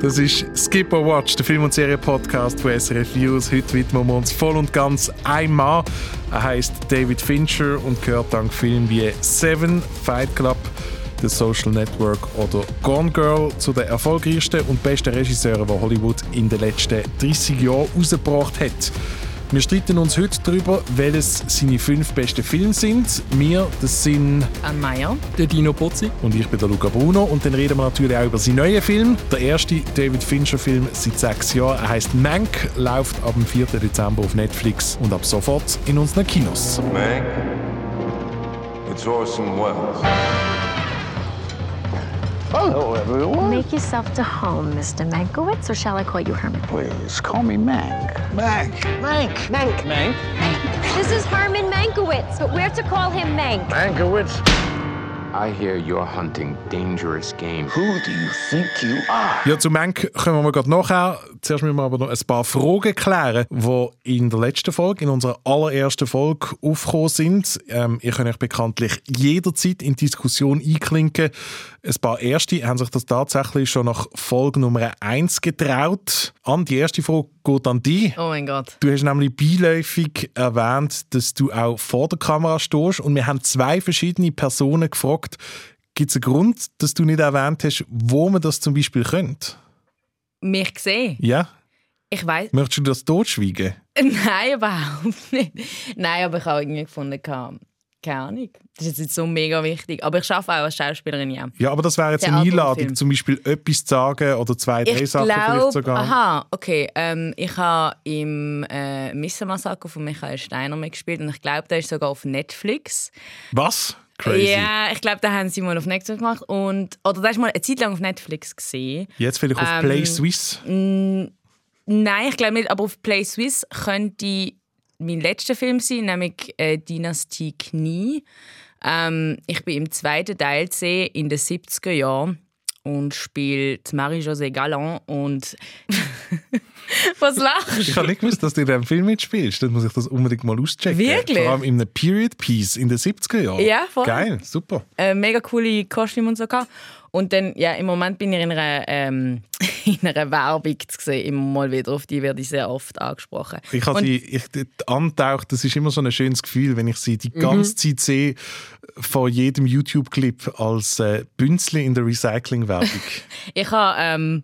Das ist Skip or Watch, der Film- und Serie-Podcast von SRF Views. Heute widmen wir uns voll und ganz einem Mann. Er heißt David Fincher und gehört dank Filmen wie Seven, Fight Club, The Social Network oder Gone Girl zu den erfolgreichsten und besten Regisseuren, die Hollywood in den letzten 30 Jahren herausgebracht hat. Wir streiten uns heute darüber, welches seine fünf besten Filme sind. Wir, das sind Anne Meyer, der Dino Pozzi und ich bin der Luca Bruno. Und dann reden wir natürlich auch über seinen neuen Film. Der erste David Fincher-Film seit sechs Jahren. Er heißt Mank, läuft ab dem 4. Dezember auf Netflix und ab sofort in unseren Kinos. Mank, it's Orson Welles. Hello, everyone. Make yourself to home, Mr. Mankiewicz, or shall I call you Herman? Please call me Mank. Mank. Mank. Mank. Mank. This is Herman Mankiewicz, but we're to call him Mank. Mankiewicz. I hear you're hunting dangerous game. Who do you think you are? Ja, zu Mank kommen wir gerade nachher. Zuerst müssen wir aber noch ein paar Fragen klären, die in der letzten Folge, in unserer allerersten Folge, aufgekommen sind. Ähm, ihr könnt euch bekanntlich jederzeit in Diskussion einklinken. Ein paar Erste haben sich das tatsächlich schon nach Folge Nummer 1 getraut. An, die erste Frage geht an dich. Oh mein Gott. Du hast nämlich beiläufig erwähnt, dass du auch vor der Kamera stehst und wir haben zwei verschiedene Personen gefragt, gibt es einen Grund, dass du nicht erwähnt hast, wo man das zum Beispiel könnte? Mich gesehen? Ja? Ich weiß. Möchtest du das totschweigen? Nein, überhaupt nicht. Nein, aber ich habe irgendwie gefunden, keine Ahnung. Das ist jetzt so mega wichtig. Aber ich arbeite auch als Schauspielerin, ja. Ja, aber das wäre jetzt Der eine Einladung, Film. zum Beispiel etwas zu sagen oder zwei, drei Ich Sachen vielleicht glaube, sogar. aha, okay. Ähm, ich habe im äh, Missenmassaker von Michael Steiner mitgespielt und ich glaube, der ist sogar auf Netflix. Was? Crazy. Ja, ich glaube, da haben sie mal auf Netflix gemacht und oder da ist mal eine Zeit lang auf Netflix gesehen. Jetzt vielleicht auf Ähm, Play Swiss. Nein, ich glaube nicht, aber auf Play Swiss könnte mein letzter Film sein, nämlich äh, Dynastie Knie. Ähm, ich bin im zweiten Teil zu sehen, in den 70er Jahren und spiele Marie-José Galland und Was lachst Ich du? habe nicht gewusst, dass du in diesem Film mitspielst. Dann muss ich das unbedingt mal auschecken. Wirklich? Vor allem in einem Period Piece in den 70er Jahren. Ja, voll. Geil, super. äh, mega coole Kostüme und so gehabt. Und dann, ja, im Moment bin ich in einer, ähm, in einer Werbung zu sehen, immer mal wieder. Auf die werde ich sehr oft angesprochen. Ich habe sie ich, antaucht, das ist immer so ein schönes Gefühl, wenn ich sie die Mhm. ganze Zeit sehe, vor jedem YouTube-Clip als äh, Bünzli in der Recycling-Werbung. Ich habe, ähm,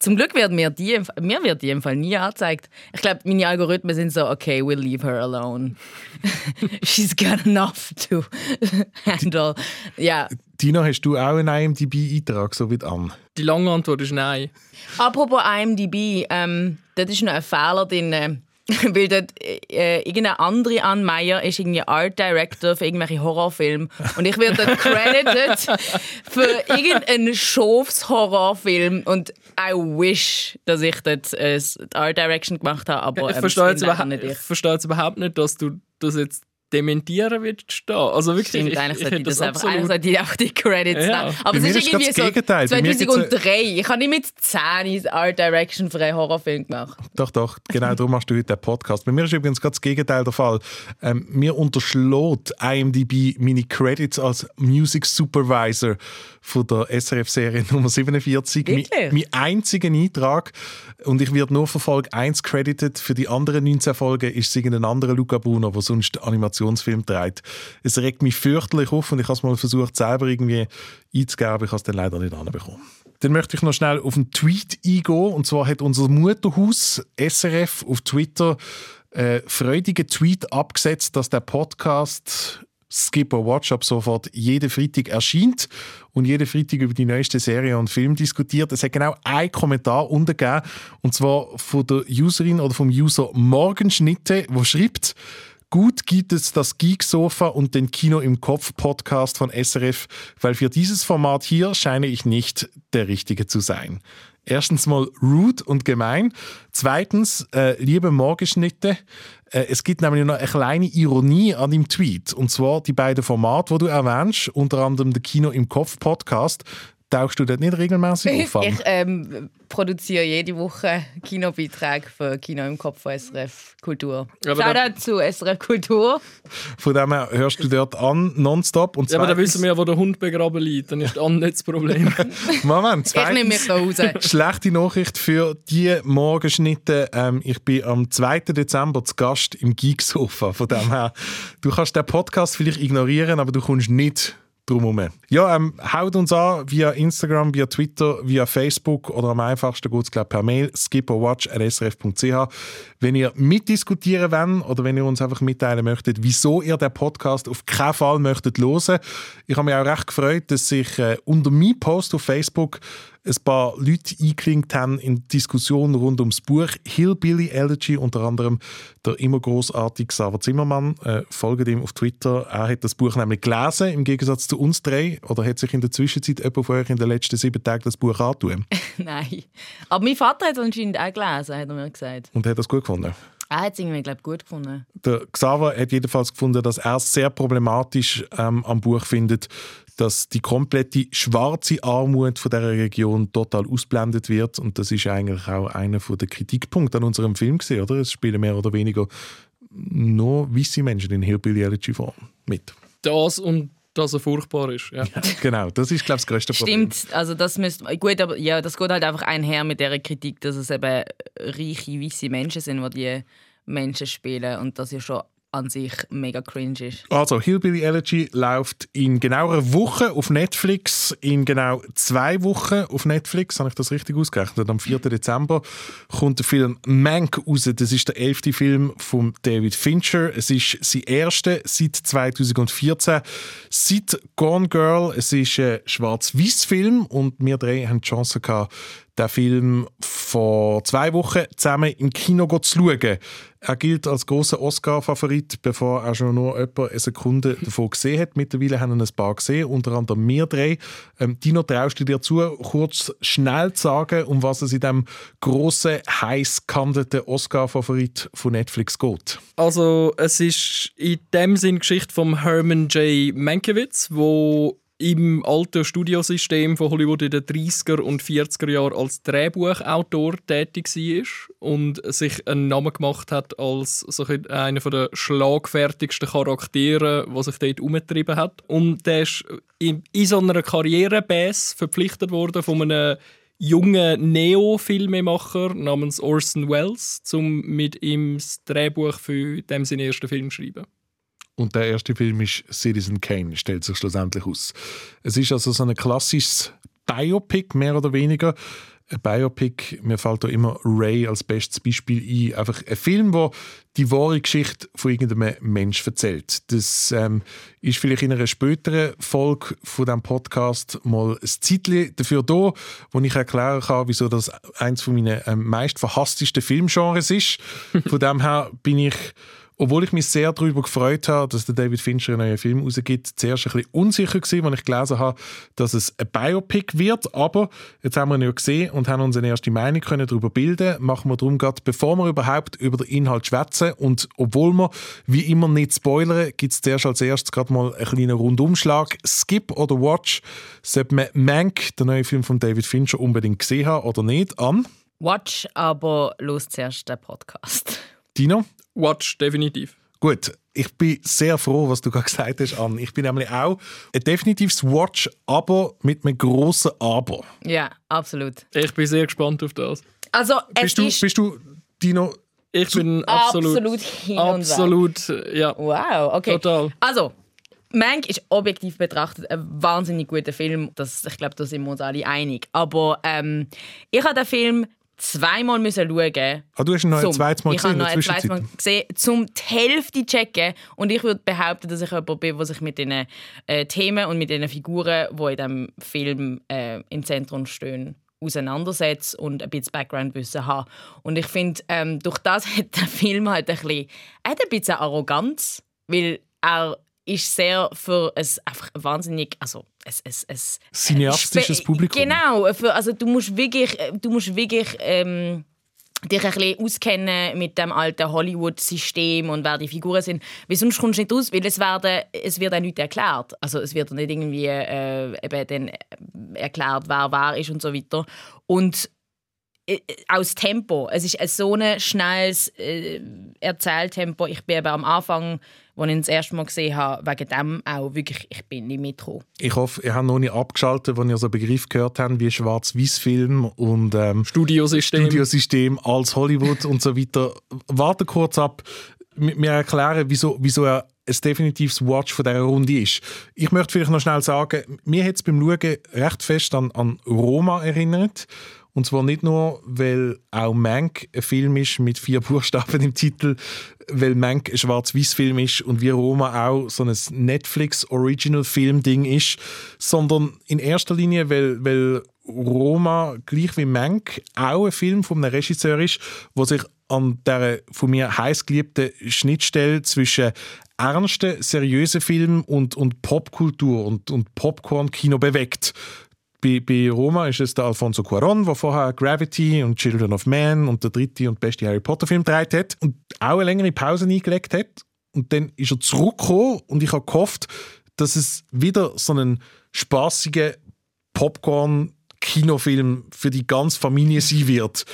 zum Glück wird mir die, im- mir wird die im Fall nie angezeigt. Ich glaube, meine Algorithmen sind so, okay, we'll leave her alone. She's got enough to handle. Ja. Dino, hast du auch einen IMDb-Eintrag, so wie die Anne? Die lange Antwort ist nein. Apropos IMDb, ähm, dort ist noch ein Fehler drin. Weil dort äh, irgendeine andere Anne Meyer ist irgendwie Art Director für irgendwelche Horrorfilme. Und ich werde dort credited für irgendeinen Schofs-Horrorfilm. Und I wish, dass ich dort äh, Art Direction gemacht habe. Aber Ich ähm, verstehe jetzt, überhaupt, nicht ich ich. verstehe jetzt überhaupt nicht, dass du das jetzt dementieren willst. Da. Also wirklich, Stimmt, ich, eigentlich ich sollte ich hätte das einfach, absolut- eigentlich sollte ich einfach die Credits Ja. nehmen. Aber es mir ist ist irgendwie so das Gegenteil. Bei mir gibt's 2003. Ich habe nicht mit 10 Art Direction für einen Horrorfilm gemacht. Doch, doch, genau darum machst du heute den Podcast. Bei mir ist übrigens gerade das Gegenteil der Fall. Ähm, mir unterschlägt IMDb meine Credits als Music Supervisor von der SRF-Serie Nummer 47. Mein, Wirklich? mein einziger Eintrag. Und ich werde nur für Folge 1 credited. Für die anderen 19 Folgen ist es irgendein anderer Luca Bruno, der sonst Animationsfilm trägt. Es regt mich fürchterlich auf und ich habe es mal versucht, selber irgendwie einzugeben, ich habe es dann leider nicht anbekommen. Dann möchte ich noch schnell auf einen Tweet eingehen. Und zwar hat unser Mutterhaus SRF auf Twitter äh, freudigen Tweet abgesetzt, dass der Podcast Skip or Watch ab sofort jeden Freitag erscheint und jeden Freitag über die neueste Serie und Film diskutiert. Es hat genau einen Kommentar unten gegeben, und zwar von der Userin oder vom User Morgenschnitte, wo schreibt, Gut gibt es das Geek-Sofa und den Kino im Kopf-Podcast von SRF, weil für dieses Format hier scheine ich nicht der Richtige zu sein. Erstens mal rude und gemein. Zweitens, äh, liebe Morgenschnitte, äh, es gibt nämlich noch eine kleine Ironie an dem Tweet. Und zwar die beiden Formate, die du erwähnst, unter anderem der Kino im Kopf-Podcast, Tauchst du dort nicht regelmäßig auf? Ich ähm, produziere jede Woche Kinobeiträge für Kino im Kopf von SRF Kultur. Ja, aber da- Shoutout zu SRF Kultur. Von dem her hörst du dort an, nonstop. Und Ja, aber dann zweitens- wissen wir ja, wo der Hund begraben liegt. Dann ist dann nicht das Problem. Moment, Ich nehme mich zweitens, da raus. schlechte Nachricht für die Morgenschnitte. Ähm, ich bin am 2. Dezember zu Gast im Geeksofa. Von dem her, du kannst den Podcast vielleicht ignorieren, aber du kommst nicht drum herum. Ja, ähm, haut uns an via Instagram, via Twitter, via Facebook oder am einfachsten geht es per Mail skipperwatch.srf.ch. Wenn ihr mitdiskutieren wollt oder wenn ihr uns einfach mitteilen möchtet, wieso ihr den Podcast auf keinen Fall möchtet hören. Ich habe mich auch recht gefreut, dass sich äh, unter meinem Post auf Facebook ein paar Leute eingeklinkt haben in die Diskussion rund ums Buch Hillbilly Elegy, unter anderem der immer großartige Xaver Zimmermann. Äh, folgt ihm auf Twitter. Er hat das Buch nämlich gelesen, im Gegensatz zu uns drei. Oder hat sich in der Zwischenzeit jemand von euch in den letzten sieben Tagen das Buch angetan? Nein. Aber mein Vater hat es anscheinend auch gelesen, hat er mir gesagt. Und hat das gut gefunden? Er hat es irgendwie, glaube ich, gut gefunden. Der Xaver hat jedenfalls gefunden, dass er es sehr problematisch ähm, am Buch findet, dass die komplette schwarze Armut von dieser Region total ausblendet wird. Und das ist eigentlich auch einer der Kritikpunkte an unserem Film gewesen, oder? Es spielen mehr oder weniger nur weiße Menschen in Hillbilly Elegy Form mit. Das und dass er furchtbar ist. Ja. Genau, das ist, glaube ich, das größte Problem. Stimmt, also das müsste gut, aber ja, das geht halt einfach einher mit der Kritik, dass es eben reiche weiße Menschen sind, die die Menschen spielen und das ja schon an sich mega cringe ist. Also, Hillbilly Elegy läuft in genau einer Woche auf Netflix. In genau zwei Wochen auf Netflix, habe ich das richtig ausgerechnet. Am 4. Dezember kommt der Film Mank raus. Das ist der elfte Film von David Fincher. Es ist sein erster seit 2014. Seit Gone Girl. Es ist ein Schwarz-Weiß-Film und wir drei haben die Chance gehabt, den Film vor zwei Wochen zusammen im Kino zu schauen. Er gilt als großer Oscar-Favorit, bevor er schon nur etwa eine Sekunde davon gesehen hat. Mittlerweile haben ein paar gesehen, unter anderem wir drei. Ähm, Dino, traust du dir zu, kurz schnell zu sagen, um was es in diesem grossen, heiß gehandelten Oscar-Favorit von Netflix geht? Also, es ist in dem Sinn Geschichte von Herman J. Mankiewicz, wo im alten Studiosystem von Hollywood in den 30er und 40er Jahren als Drehbuchautor tätig war und sich einen Namen gemacht hat als so ein- einer der schlagfertigsten Charaktere, was sich dort umgetrieben hat. Und der ist in, in so einer Karrierebase verpflichtet worden von einem jungen Neo-Filmemacher namens Orson Welles, um mit ihm das Drehbuch für dem seinen ersten Film zu schreiben. Und der erste Film ist Citizen Kane, stellt sich schlussendlich aus. Es ist also so ein klassisches Biopic, mehr oder weniger. Ein Biopic, mir fällt da immer Ray als bestes Beispiel ein. Einfach ein Film, wo die wahre Geschichte von irgendeinem Mensch erzählt. Das ähm, ist vielleicht in einer späteren Folge von diesem Podcast mal ein Zeitchen dafür da, wo ich erklären kann, wieso das eins von meinen ähm, meist verhasstesten Filmgenres ist. Von dem her bin ich obwohl ich mich sehr darüber gefreut habe, dass der David Fincher einen neuen Film rausgibt, zuerst ein bisschen unsicher gewesen, als ich gelesen habe, dass es ein Biopic wird. Aber jetzt haben wir ihn ja gesehen und haben uns eine erste Meinung können darüber bilden. Machen wir darum gerade, bevor wir überhaupt über den Inhalt schwätzen und obwohl wir wie immer nicht spoilern, gibt es zuerst als erstes gerade mal einen kleinen Rundumschlag. Skip oder Watch, sollte man Mank, der neue Film von David Fincher, unbedingt gesehen haben oder nicht? An? Watch, aber los zuerst den Podcast. Dino? Watch, definitiv. Gut, ich bin sehr froh, was du gerade gesagt hast, Anne. Ich bin nämlich auch ein definitives Watch, aber mit einem grossen Aber. Ja, absolut. Ich bin sehr gespannt auf das. Also, es Bist du, ist bist du, Dino, Ich bin absolut, absolut hin und weg. absolut, ja, Wow, okay. total. Also, Mank ist objektiv betrachtet ein wahnsinnig guter Film. Das, ich glaube, da sind wir uns alle einig. Aber ähm, ich habe den Film zweimal müssen schauen. Ah, du hast ihn noch ein zweites Mal ich habe gesehen noch ein zweites Mal gesehen, zum die Hälfte checken. Und ich würde behaupten, dass ich jemand bin, der sich mit den äh, Themen und mit den Figuren, die in diesem Film äh, im Zentrum stehen, auseinandersetzt und ein bisschen Background-Wissen habe. Und ich finde, ähm, durch das hat der Film halt ein bisschen, hat ein bisschen Arroganz, weil er ist sehr für ein einfach wahnsinnig, also es, es, es Cineastisches Publikum. Genau, für, also du musst wirklich, du musst wirklich ähm, dich ein bisschen auskennen mit dem alten Hollywood-System und wer die Figuren sind. Weil sonst kommst du nicht raus, weil es, werden, es wird auch nicht erklärt. Also es wird nicht irgendwie äh, eben dann erklärt, wer wer ist und so weiter. Und äh, aus Tempo. Es ist ein so ein schnelles äh, Erzähltempo. Ich bin eben am Anfang, als ich ihn das erste Mal gesehen habe, wegen dem auch wirklich, ich bin nicht mitgekommen. Ich hoffe, ihr habt noch nicht abgeschaltet, wenn ihr so einen Begriff gehört habt wie Schwarz-Weiß-Film und ähm, Studiosystem. Studiosystem als Hollywood und so weiter. Warte kurz ab. Wir erklären, wieso, wieso er ein definitives Watch von dieser Runde ist. Ich möchte vielleicht noch schnell sagen, mir hat es beim Schauen recht fest an, an Roma erinnert. Und zwar nicht nur, weil auch Mank ein Film ist mit vier Buchstaben im Titel, weil Mank ein Schwarz-Weiß-Film ist und wie Roma auch so ein Netflix-Original-Film-Ding ist, sondern in erster Linie, weil, weil Roma, gleich wie Mank, auch ein Film von einem Regisseur ist, der sich an der von mir heiß geliebten Schnittstelle zwischen ernsten, seriösen Filmen und, und Popkultur und, und Popcorn-Kino bewegt. Bei, bei Roma ist es der Alfonso Cuarón, der vorher Gravity und Children of Man und der dritte und beste Harry Potter Film gedreht hat und auch eine längere Pause eingelegt hat. Und dann ist er zurückgekommen und ich habe gehofft, dass es wieder so einen spaßigen Popcorn-Kinofilm für die ganze Familie sein wird.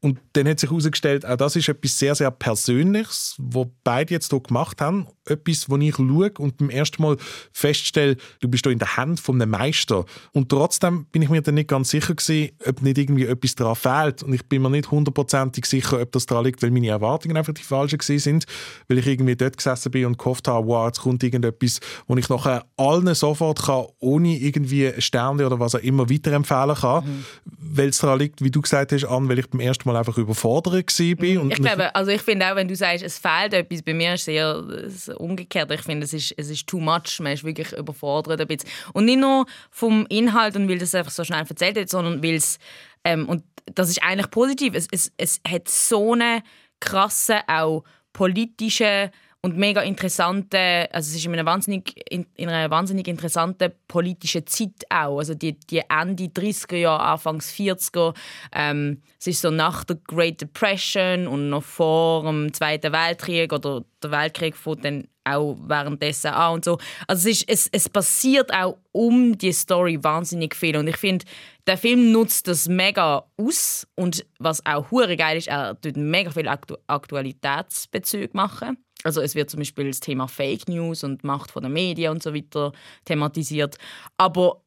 Und dann hat sich herausgestellt, auch das ist etwas sehr, sehr Persönliches, was beide jetzt hier gemacht haben. Etwas, wo ich schaue und beim ersten Mal feststelle, du bist hier in der Hand von einem Meister. Und trotzdem bin ich mir dann nicht ganz sicher gewesen, ob nicht irgendwie etwas daran fehlt. Und ich bin mir nicht hundertprozentig sicher, ob das daran liegt, weil meine Erwartungen einfach die falschen gewesen sind. Weil ich irgendwie dort gesessen bin und gehofft habe, wow, jetzt kommt irgendetwas, wo ich nachher allen sofort kann, ohne irgendwie Sterne oder was auch immer weiterempfehlen kann. Mhm. Weil es daran liegt, wie du gesagt hast, an, weil ich beim ersten Mal einfach überfordert war. Und Ich glaube, also ich finde auch, wenn du sagst, es fehlt etwas, bei mir ist es ist umgekehrt. Ich finde, es ist, es ist too much. Man ist wirklich überfordert ein bisschen. Und nicht nur vom Inhalt und weil das einfach so schnell erzählt wird, sondern weil es, ähm, und das ist eigentlich positiv, es, es, es hat so eine krasse, auch politische und mega interessante, also es ist in einer wahnsinnig, in, in einer wahnsinnig interessanten politischen Zeit auch, also die, die Ende 30er Jahre, Anfangs 40er, ähm, es ist so nach der Great Depression und noch vor dem Zweiten Weltkrieg oder der Weltkrieg fängt dann auch währenddessen an und so. Also es, ist, es, es passiert auch um die Story wahnsinnig viel und ich finde, der Film nutzt das mega aus und was auch hure geil ist, er tut mega viel Aktu Aktualitätsbezüge machen. Also es wird zum Beispiel das Thema Fake News und Macht von den Medien und so weiter thematisiert. Aber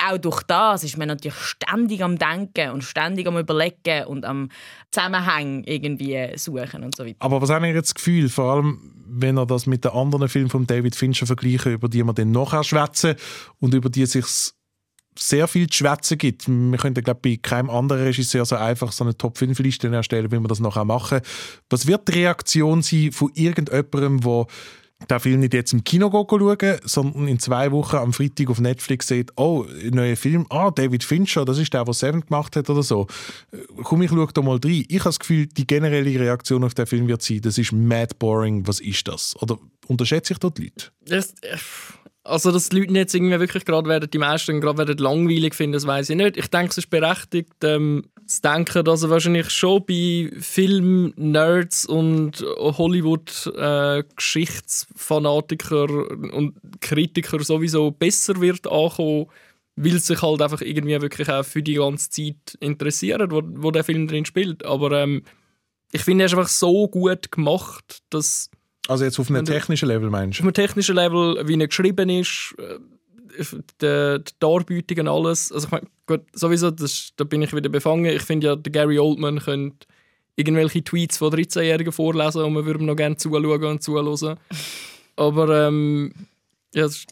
auch durch das ist man natürlich ständig am Denken und ständig am Überlegen und am Zusammenhang irgendwie suchen und so weiter. Aber was haben ihr jetzt das Gefühl, vor allem wenn ihr das mit den anderen Filmen von David Fincher vergleichen, über die wir dann nachher schwätzen und über die sich sehr viel zu schwätzen gibt. Wir könnten, glaube bei keinem anderen Regisseur so einfach so eine Top-5-Liste erstellen, wie wir das nachher machen. Was wird die Reaktion sein von irgendjemandem, der den Film nicht jetzt im Kino schauen, sondern in zwei Wochen am Freitag auf Netflix sieht, oh, neuer Film, ah, David Fincher, das ist der, der Seven gemacht hat oder so. Komm, ich schaue da mal rein. Ich habe das Gefühl, die generelle Reaktion auf den Film wird sein, das ist mad boring, was ist das? Oder unterschätze ich dort die Leute? Das, also, dass die Leute jetzt irgendwie wirklich gerade werden, die meisten gerade werden langweilig finden, das weiß ich nicht. Ich denke, es ist berechtigt, ähm, zu denken, dass er wahrscheinlich schon bei Film-Nerds und Hollywood-Geschichtsfanatiker und Kritiker sowieso besser wird ankommen, weil sich halt einfach irgendwie wirklich auch für die ganze Zeit interessieren, wo, wo der Film drin spielt. Aber ähm, ich finde, er ist einfach so gut gemacht, dass also jetzt auf einem technischen Level meinst du? Auf einem technischen Level, wie er geschrieben ist, äh, die, die Darbietung und alles. Also ich meine, gut, sowieso, das, da bin ich wieder befangen. Ich finde ja, der Gary Oldman könnte irgendwelche Tweets von 13-Jährigen vorlesen und man würde noch gerne zuschauen und zuhören. Aber ähm, ja, ich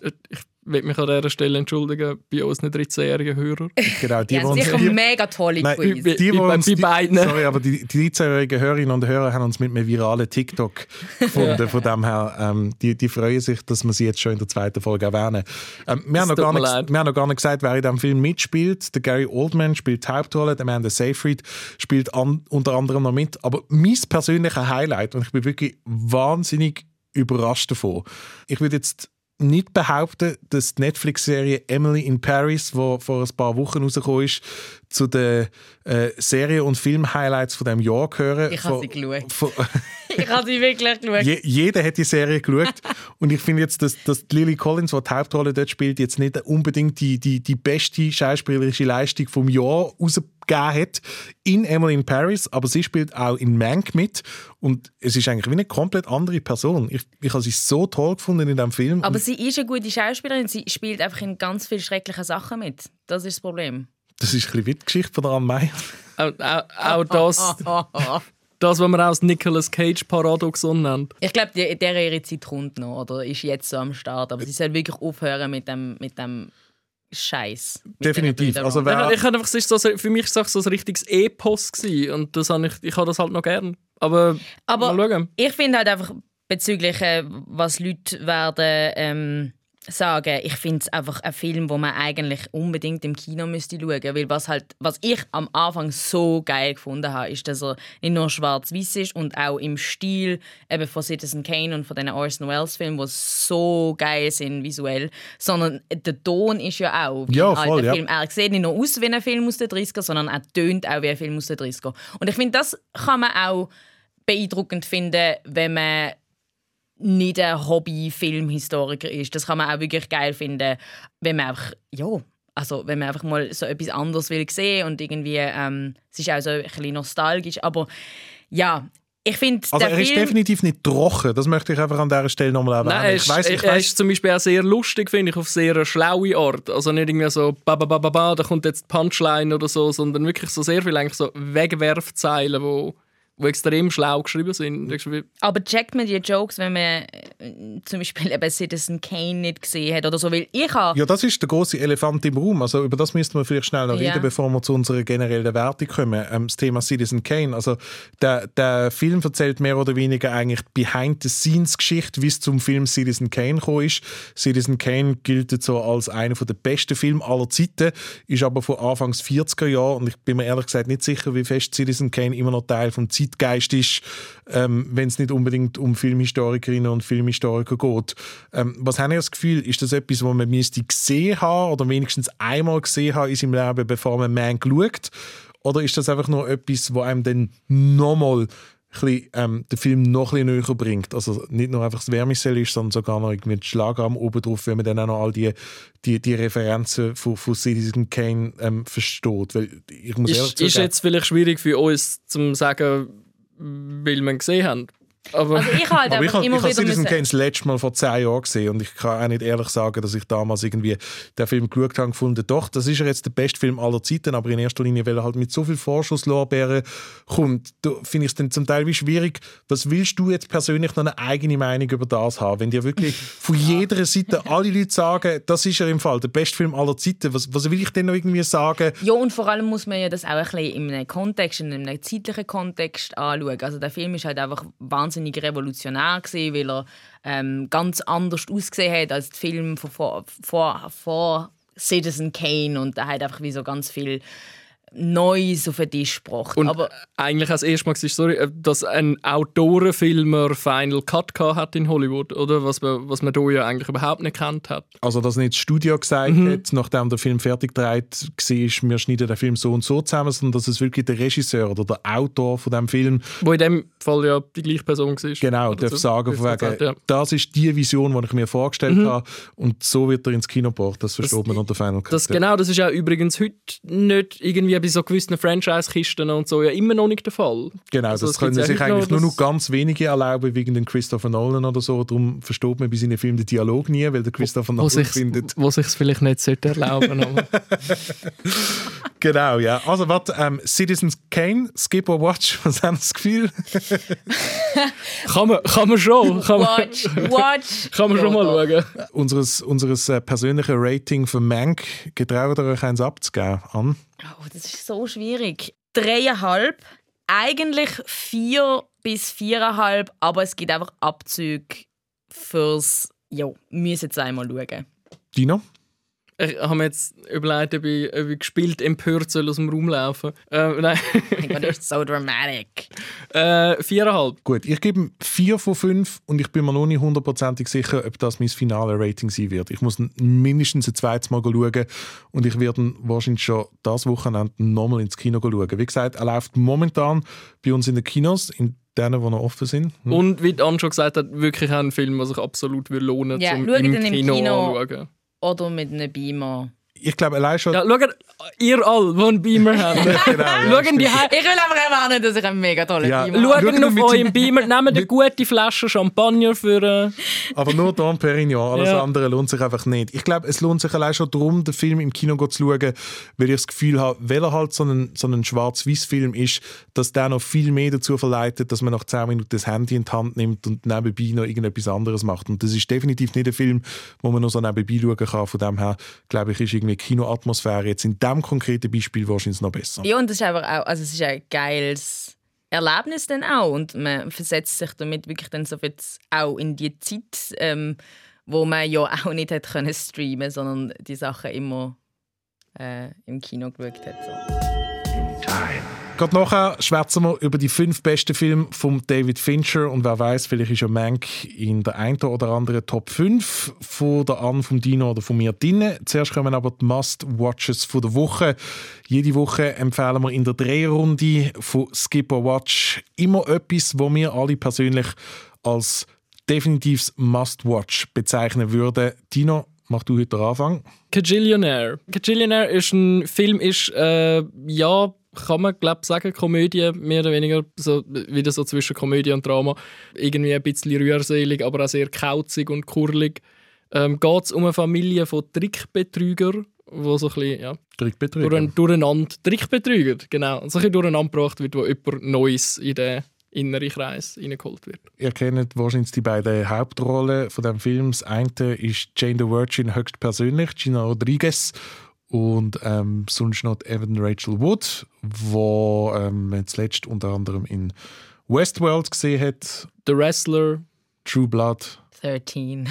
will mich an dieser Stelle entschuldigen bei unseren 13-jährigen Hörern. Genau, die, Ja, die sicher die, mega tolle Nein, Quiz. die, die, Bei- uns, bei die, beiden. sorry, aber die, die 13-jährigen Hörerinnen und Hörer haben uns mit einem viralen TikTok gefunden. Von dem her, ähm, die, die freuen sich, dass wir sie jetzt schon in der zweiten Folge erwähnen. Ähm, wir, haben noch gar nicht, wir haben noch gar nicht gesagt, wer in diesem Film mitspielt. Der Gary Oldman spielt die Hauptrolle, der Amanda Seyfried spielt an, unter anderem noch mit. Aber mein persönlicher Highlight, und ich bin wirklich wahnsinnig überrascht davon. Ich würde jetzt nicht behaupten, dass die Netflix-Serie Emily in Paris, die vor ein paar Wochen rausgekommen ist, zu den äh, Serien- und Film-Highlights von diesem Jahr gehören. Ich habe sie geschaut. von- Ich habe sie wirklich geschaut. Je, jeder hat die Serie geschaut. und ich finde jetzt, dass, dass Lily Collins, die die Hauptrolle dort spielt, jetzt nicht unbedingt die, die, die beste schauspielerische Leistung vom Jahr rausgegeben hat in Emily in Paris, aber sie spielt auch in Mank mit. Und es ist eigentlich wie eine komplett andere Person. Ich, ich habe sie so toll gefunden in diesem Film. Aber sie ist eine gute Schauspielerin. Sie spielt einfach in ganz vielen schrecklichen Sachen mit. Das ist das Problem. Das ist ein bisschen wie die Geschichte von der Anne Meyer. Auch, auch, auch das, das, was man auch als Nicolas Cage Paradoxon nennt. Ich glaube, der ihre Zeit kommt noch oder ist jetzt so am Start. Aber sie soll wirklich aufhören mit dem, mit dem Scheiß. Definitiv. Also Ich, wer, ich, einfach, es ist so, für mich war es so ein richtiges Epos gewesen, und das habe ich, ich habe das halt noch gern. Aber, Aber mal schauen. ich finde halt einfach bezüglich, äh, was Leute werden ähm, sagen, ich finde es einfach ein Film, wo man eigentlich unbedingt im Kino müsste schauen, weil was halt, was ich am Anfang so geil gefunden habe, ist, dass er nicht nur schwarz-weiß ist und auch im Stil eben von Citizen Kane und von den Orson Welles Filmen, die so geil sind visuell, sondern der Ton ist ja auch wie Ja, ein voll, alter ja. Film. Er sieht nicht nur aus wie ein Film aus den 30er, sondern er tönt auch wie ein Film aus den 30er. Und ich finde, das kann man auch beeindruckend finden, wenn man nicht ein Hobby-Filmhistoriker ist. Das kann man auch wirklich geil finden, wenn man einfach, ja, also wenn man einfach mal so etwas anderes will sehen und irgendwie, ähm, es ist auch so ein bisschen nostalgisch, aber ja, ich finde, also der er ist Film... definitiv nicht trocken. Das möchte ich einfach an dieser Stelle nochmal erwähnen. Nein, er ich ist, weiss, ich er weiss, ist zum Beispiel auch sehr lustig, finde ich, auf sehr schlaue Art. Also nicht irgendwie so, ba, ba, ba, ba, ba, da kommt jetzt die Punchline oder so, sondern wirklich so sehr viel eigentlich so Wegwerfzeilen, wo, wo extrem schlau geschrieben sind. Aber checkt man die Jokes, wenn man äh, zum Beispiel eben Citizen Kane nicht gesehen hat oder so, weil ich habe... Ja, das ist der große Elefant im Raum. Also über das müssten wir vielleicht schnell noch Ja. reden, bevor wir zu unserer generellen Wertung kommen. Ähm, das Thema Citizen Kane. Also der, der Film erzählt mehr oder weniger eigentlich die Behind-the-Scenes-Geschichte, wie es zum Film Citizen Kane gekommen ist. Citizen Kane gilt so als einer der besten Filme aller Zeiten, ist aber von Anfangs 40er Jahren und ich bin mir ehrlich gesagt nicht sicher, wie fest Citizen Kane immer noch Teil vom Zeitgeist ist, ähm, wenn es nicht unbedingt um Filmhistorikerinnen und Filmhistoriker geht. Ähm, was haben ihr das Gefühl, ist das etwas, was man müsste gesehen haben oder wenigstens einmal gesehen haben in seinem Leben, bevor man Mank schaut? Oder ist das einfach nur etwas, wo einem dann nochmal bisschen, ähm, den Film noch ein bisschen näher bringt. Also nicht nur einfach das Wärmesell ist, sondern sogar noch ein Schlagrahmen oben drauf, wenn man dann auch noch all die, die, die Referenzen von, von Citizen Kane ähm, versteht. Weil ich muss Ist, ist jetzt vielleicht schwierig für uns zu sagen, weil wir ihn gesehen haben. Aber Also ich halt Aber ich habe immer ich hab wieder Citizen. Kane das letzte Mal vor zehn Jahren gesehen und ich kann auch nicht ehrlich sagen, dass ich damals irgendwie den Film geschaut habe und gefunden, doch, das ist ja jetzt der beste Film aller Zeiten, aber in erster Linie, weil er halt mit so viel Vorschusslorbeeren kommt, finde ich es dann zum Teil wie schwierig, was willst du jetzt persönlich noch eine eigene Meinung über das haben, wenn dir wirklich von jeder Seite alle Leute sagen, das ist ja im Fall der beste Film aller Zeiten, was, was will ich denn noch irgendwie sagen? Ja, und vor allem muss man ja das auch ein bisschen in einem Kontext, in einem zeitlichen Kontext anschauen. Also der Film ist halt einfach wahnsinnig revolutionär gewesen, weil er ähm, ganz anders ausgesehen hat als die Filme vor, vor, vor, vor Citizen Kane. Und er hat einfach wie so ganz viel Neues auf den Tisch gebracht. Und Aber eigentlich als erstes Mal war sorry, äh, dass ein Autorenfilmer Final Cut gehabt hat in Hollywood, oder? Was man, was man hier ja eigentlich überhaupt nicht kennt hat. Also, dass nicht das Studio gesagt hat, nachdem der Film fertig gedreht war, wir schneiden den Film so und so zusammen, sondern dass es wirklich der Regisseur oder der Autor von dem Film Wo in dem Fall ja die gleiche Person war. genau darf so. sagen, von wegen, gesagt, ja. das ist die Vision, die ich mir vorgestellt habe und so wird er ins Kino gebracht. Das versteht man unter Final Cut. Das, ja. genau, das ist auch übrigens heute nicht irgendwie bei so gewissen Franchise-Kisten und so ja immer noch nicht der Fall. Genau, Also, das es können sich eigentlich nur das- noch ganz wenige erlauben, wegen den Christopher Nolan oder so. Darum versteht man bei seinen Filmen den Dialog nie, weil der Christopher Wo Nolan sich findet. wo sich's vielleicht nicht sollte erlauben Genau, ja. Also, warte, ähm, Citizen Kane, Skip or Watch, was haben Sie das Gefühl? kann, man, kann man schon. Kann man, watch, watch. kann man schon mal schauen. unseres, unseres äh, persönlichen Rating für Mank, getraut ihr euch eins abzugeben? An? Oh, das ist so schwierig. Dreieinhalb, eigentlich vier bis viereinhalb, aber es gibt einfach Abzüge fürs, ja, müssen jetzt einmal schauen. Dino? Ich habe mir jetzt überlegt, ob ich, ob ich gespielt empört soll aus dem Raum laufen. Äh, nein. mein Gott, das ist so dramatic. äh, viereinhalb. Gut, ich gebe ihm 4 von 5 und ich bin mir noch nicht hundertprozentig sicher, ob das mein finale Rating sein wird. Ich muss mindestens ein zweites Mal schauen und ich werde wahrscheinlich schon das Wochenende nochmal ins Kino schauen. Wie gesagt, er läuft momentan bei uns in den Kinos, in denen, die noch offen sind. Hm. Und wie Anne schon gesagt hat, wirklich auch ein Film, der sich absolut will lohnen Ja, zum schaut im Kino, Kino. Oder mit einem Beamer. Ich glaube, allein schon... Ja, schaut, ihr alle, die einen Beamer haben. genau, ja, die. He- Ich will einfach erwarten, dass ich einen mega tollen Ja. Beamer habe. Schaut Schauen ihn auf seinem- Beamer, nehmt eine gute Flasche Champagner für. Äh, Aber nur Dom Perignon, alles Ja. andere lohnt sich einfach nicht. Ich glaube, es lohnt sich allein schon darum, den Film im Kino zu schauen, weil ich das Gefühl habe, weil er halt so ein, so ein Schwarz-Weiß-Film ist, dass der noch viel mehr dazu verleitet, dass man nach 10 Minuten das Handy in die Hand nimmt und nebenbei noch irgendetwas anderes macht. Und das ist definitiv nicht ein Film, wo man noch so nebenbei schauen kann. Von dem her, glaube ich, ist irgendwie Kinoatmosphäre jetzt in diesem konkreten Beispiel wahrscheinlich noch besser. Ja, und das ist einfach auch, also es ist ein geiles Erlebnis dann auch und man versetzt sich damit wirklich dann so jetzt auch in die Zeit, ähm, wo man ja auch nicht hat können streamen, sondern die Sachen immer äh, im Kino geschaut hat. So. Gerade nachher schwätzen wir über die fünf besten Filme von David Fincher und wer weiß, vielleicht ist ja Mank in der einen oder anderen Top 5 von der Anne, vom Dino oder von mir drin. Zuerst kommen aber die Must-Watches der Woche. Jede Woche empfehlen wir in der Drehrunde von Skip or Watch immer etwas, wo wir alle persönlich als definitives Must-Watch bezeichnen würden. Dino, mach du heute den Anfang. Kajillionaire. Kajillionaire ist ein Film, ist, äh, ja, kann man glaub, sagen, Komödie, mehr oder weniger, so, wieder so zwischen Komödie und Drama. Irgendwie ein bisschen rührselig, aber auch sehr kauzig und kurlig. Ähm, Geht es um eine Familie von Trickbetrügern, wo so ein bisschen, ja, Trickbetrüger. durch, durcheinander, Trickbetrüger, genau, so ein bisschen durcheinander gebracht wird, wo jemand Neues in den inneren Kreis reingeholt wird. Ihr kennt wahrscheinlich die beiden Hauptrollen von dem Film. Das eine ist Jane the Virgin höchstpersönlich, Gina Rodriguez. Und ähm, sonst noch Evan Rachel Wood, wo ähm, man zuletzt unter anderem in Westworld gesehen hat, The Wrestler, True Blood. 13.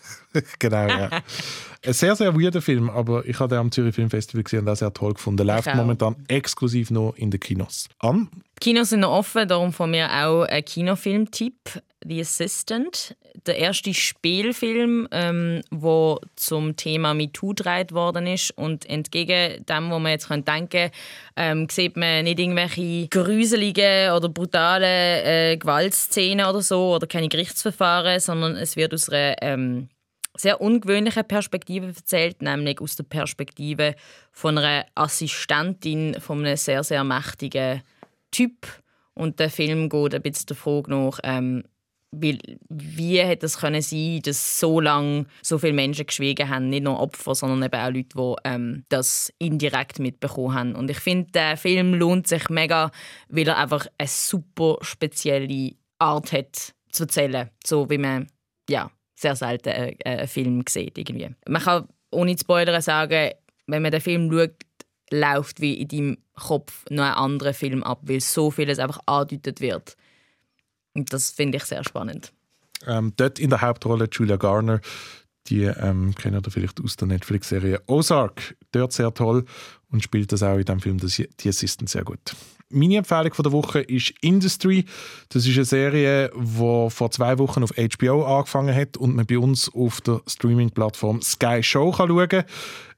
genau, ja. Ein sehr, sehr weirder Film, aber ich habe den am Zürich Film Festival gesehen und auch sehr toll gefunden. Läuft momentan exklusiv noch in den Kinos. An? Die Kinos sind noch offen, darum von mir auch ein Kinofilmtipp, The Assistant. Der erste Spielfilm, ähm, wo zum Thema MeToo gedreht worden ist. Und entgegen dem, was man jetzt denken könnte, ähm, sieht man nicht irgendwelche gruseligen oder brutalen äh, Gewaltszenen oder so oder keine Gerichtsverfahren, sondern es wird aus einer ähm, sehr ungewöhnlichen Perspektive erzählt, nämlich aus der Perspektive von einer Assistentin von einem sehr, sehr mächtigen Typ. Und der Film geht ein bisschen der Frage nach, ähm, wie, wie hätte es können sein, dass so lange so viele Menschen geschwiegen haben, nicht nur Opfer, sondern eben auch Leute, die ähm, das indirekt mitbekommen haben. Und ich finde, der Film lohnt sich mega, weil er einfach eine super spezielle Art hat zu erzählen, so wie man ja sehr selten äh, einen Film sieht irgendwie. Man kann ohne zu spoilern sagen, wenn man den Film schaut, läuft wie in deinem Kopf noch ein anderer Film ab, weil so vieles einfach angedeutet wird. Und das finde ich sehr spannend. Ähm, dort in der Hauptrolle Julia Garner, die ähm, kennt ihr vielleicht aus der Netflix-Serie Ozark. Dort sehr toll und spielt das auch in dem Film die Assistant sehr gut. Meine Empfehlung von der Woche ist Industry. Das ist eine Serie, die vor zwei Wochen auf HBO angefangen hat und man bei uns auf der Streaming-Plattform Sky Show kann schauen kann.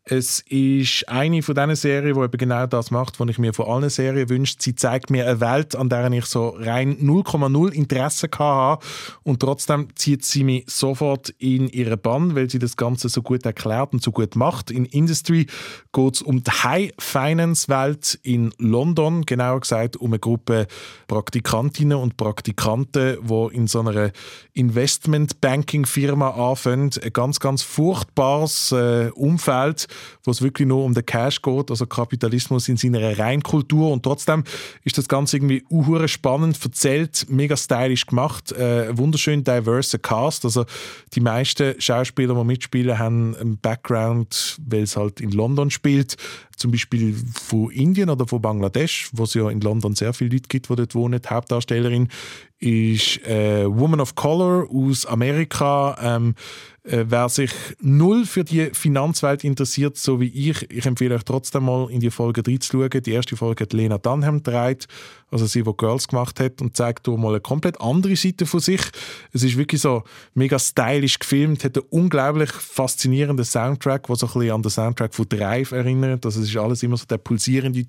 Es ist eine von diesen Serien, die eben genau das macht, was ich mir von allen Serien wünsche. Sie zeigt mir eine Welt, an der ich so rein 0,0 Interesse hatte. Und trotzdem zieht sie mich sofort in ihre Bann, weil sie das Ganze so gut erklärt und so gut macht. In Industry geht es um die High-Finance-Welt in London, genauer gesagt um eine Gruppe Praktikantinnen und Praktikanten, die in so einer Investment-Banking-Firma anfangen. Ein ganz, ganz furchtbares äh, Umfeld, wo es wirklich nur um den Cash geht, also Kapitalismus in seiner Reinkultur. Und trotzdem ist das Ganze irgendwie uhure spannend erzählt, mega stylisch gemacht, äh, wunderschön diverse Cast. Also die meisten Schauspieler, die mitspielen, haben einen Background, weil es halt in London spielt. Zum Beispiel von Indien oder von Bangladesch, wo es ja in London sehr viele Leute gibt, die dort wohnen. Die Hauptdarstellerin ist äh, Woman of Color aus Amerika. Ähm, äh, wer sich null für die Finanzwelt interessiert, so wie ich, ich empfehle euch trotzdem mal in die Folge reinzuschauen. Die erste Folge hat Lena Dunham gedreht, also sie, die Girls gemacht hat, und zeigt hier mal eine komplett andere Seite von sich. Es ist wirklich so mega stylisch gefilmt, hat einen unglaublich faszinierenden Soundtrack, der so ein bisschen an den Soundtrack von Drive erinnert. Also es ist alles immer so der pulsierende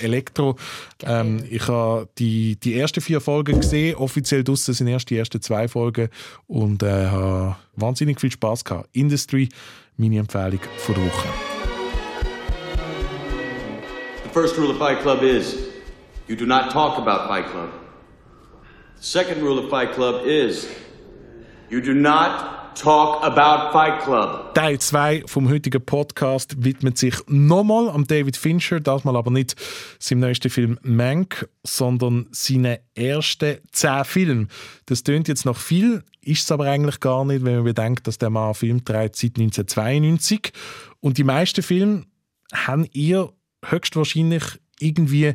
Elektro. Ähm, ich habe die, die ersten vier Folgen gesehen, offiziell draussen sind erst die ersten zwei Folgen und äh, habe wahnsinnig viel Spaß gehabt. Industry, meine Empfehlung vor der Woche. The first rule of Fight Club is you do not talk about Fight Club. The second rule of Fight Club is you do not talk about Fight Club. Teil 2 vom heutigen Podcast widmet sich nochmal am David Fincher, das mal aber nicht seinem neuesten Film Mank, sondern seinen ersten zehn Filmen. Das tönt jetzt noch viel, ist es aber eigentlich gar nicht, wenn man bedenkt, dass der Mann Film trägt seit 1992 und die meisten Filme haben ihr höchstwahrscheinlich irgendwie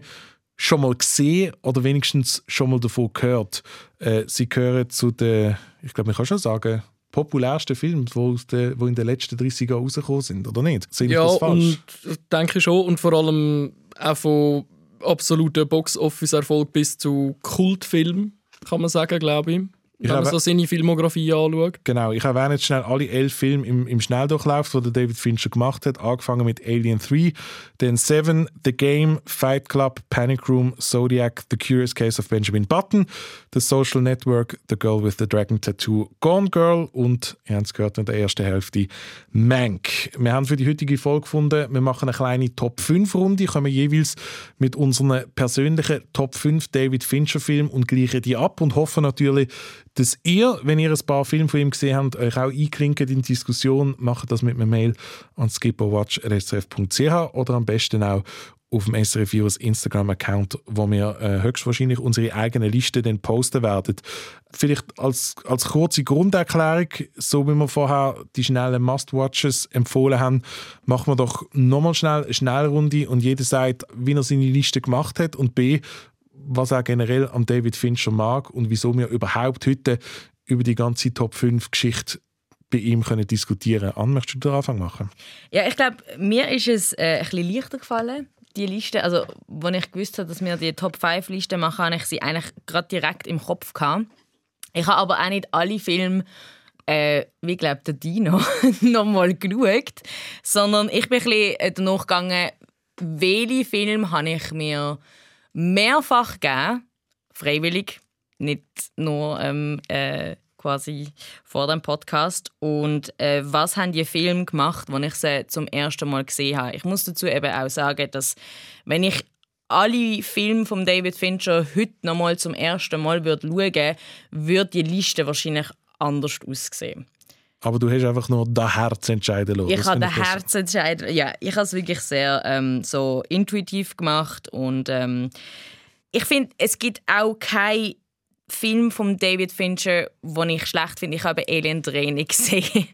schon mal gesehen oder wenigstens schon mal davon gehört. Äh, sie gehören zu den, ich glaube, man kann schon sagen, populärsten Filmen, die, die in den letzten 30 Jahren rausgekommen sind, oder nicht? Ich ja, das falsch? und denke ich schon. Und vor allem auch von absoluten Box-Office-Erfolg bis zu Kultfilm, kann man sagen, glaube ich. Wenn man habe- so seine Filmografie anschaut. Genau, ich erwähne jetzt schnell alle elf Filme im, im Schnelldurchlauf, die David Fincher gemacht hat. Angefangen mit Alien 3, dann Seven, The Game, Fight Club, Panic Room, Zodiac, The Curious Case of Benjamin Button, The Social Network, The Girl with the Dragon Tattoo, Gone Girl und, ihr habt es gehört in der ersten Hälfte, Mank. Wir haben für die heutige Folge gefunden, wir machen eine kleine Top 5 Runde, kommen jeweils mit unseren persönlichen Top 5 David Fincher Filmen und gleichen die ab und hoffen natürlich, dass ihr, wenn ihr ein paar Filme von ihm gesehen habt, euch auch einklinkt in die Diskussion, macht das mit einer Mail an skipperwatch.srf.ch oder am besten auch auf dem SRF Virus Instagram-Account, wo wir äh, höchstwahrscheinlich unsere eigene Liste dann posten werden. Vielleicht als, als kurze Grunderklärung, so wie wir vorher die schnellen Must-Watches empfohlen haben, machen wir doch nochmal schnell eine Schnellrunde und jeder sagt, wie er seine Liste gemacht hat und B, was er generell am David Fincher mag und wieso wir überhaupt heute über die ganze Top 5 Geschichte bei ihm können diskutieren können. Anne, möchtest du den Anfang machen? Ja, ich glaube, mir ist es äh, ein bisschen leichter gefallen, die Liste. Also, als ich gewusst habe, dass wir die Top 5 Liste machen, habe ich sie eigentlich gerade direkt im Kopf gehabt. Ich habe aber auch nicht alle Filme, äh, wie glaube der Dino, nochmal geschaut, sondern ich bin ein bisschen äh, danach gegangen, welche Filme habe ich mir mehrfach gegeben, freiwillig, nicht nur ähm, äh, quasi vor dem Podcast. Und äh, was haben die Filme gemacht, als ich sie zum ersten Mal gesehen habe? Ich muss dazu eben auch sagen, dass wenn ich alle Filme von David Fincher heute noch mal zum ersten Mal würde schauen, würde die Liste wahrscheinlich anders aussehen. Aber du hast einfach nur das Herz entscheiden lassen. Ich Das habe finde den besser. Herzentscheid, ja, ich habe es wirklich sehr ähm, so intuitiv gemacht und ähm, ich finde, es gibt auch keinen Film von David Fincher, den ich schlecht finde. Ich habe Alien 3 nicht gesehen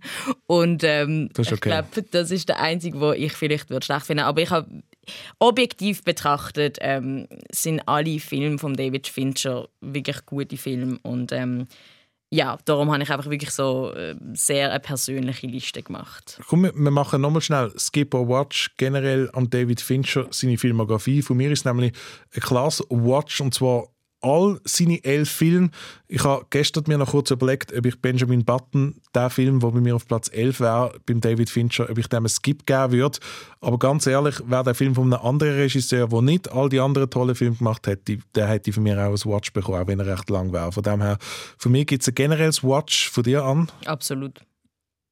und ähm, Das ist okay. ich glaube, das ist der einzige, wo ich vielleicht würde schlecht finden. Aber ich habe objektiv betrachtet ähm, sind alle Filme von David Fincher wirklich gute Filme und ähm, ja, darum habe ich einfach wirklich so äh, sehr eine persönliche Liste gemacht. Komm, wir machen nochmal schnell Skip or Watch generell an David Fincher, seine Filmografie. Von mir ist nämlich ein klasse Watch und zwar all seine elf Filme. Ich habe gestern mir noch kurz überlegt, ob ich Benjamin Button, der Film, der bei mir auf Platz 11 wäre, beim David Fincher, ob ich dem einen Skip geben würde. Aber ganz ehrlich, wäre der Film von einem anderen Regisseur, der nicht all die anderen tollen Filme gemacht hätte, der hätte von mir auch ein Watch bekommen, auch wenn er recht lang wäre. Von dem her, für mich gibt es ein generelles Watch von dir an. Absolut.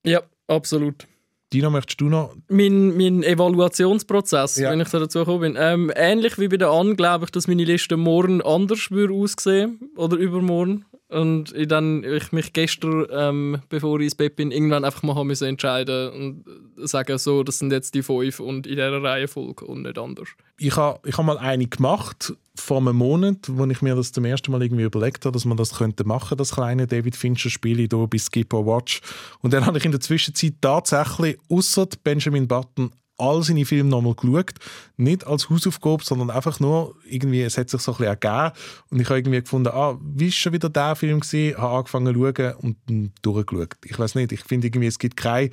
Ja, absolut. Dino, möchtest du noch Mein, mein Evaluationsprozess, Ja. wenn ich da dazu gekommen bin. Ähm, ähnlich wie bei der An glaube ich, dass meine Liste morgen anders würde aussehen oder übermorgen. Und ich dann ich mich gestern, ähm, bevor ich ins Bett bin, irgendwann einfach mal müssen entscheiden und sagen, so, das sind jetzt die fünf und in dieser Reihenfolge und nicht anders. ich habe ich ha mal eine gemacht vor einem Monat, wo ich mir das zum ersten Mal irgendwie überlegt habe, dass man das könnte machen, das kleine David Fincher Spiel hier bei Skip or Watch. Und dann habe ich in der Zwischenzeit tatsächlich außer Benjamin Button all seine Filme nochmal geschaut. Nicht als Hausaufgabe, sondern einfach nur, irgendwie, es hat sich so ein bisschen ergeben. Und ich habe irgendwie gefunden, ah, wie ist schon wieder der Film gesehen, habe angefangen zu schauen und durchgeschaut. Ich weiß nicht, ich finde irgendwie, es gibt keinen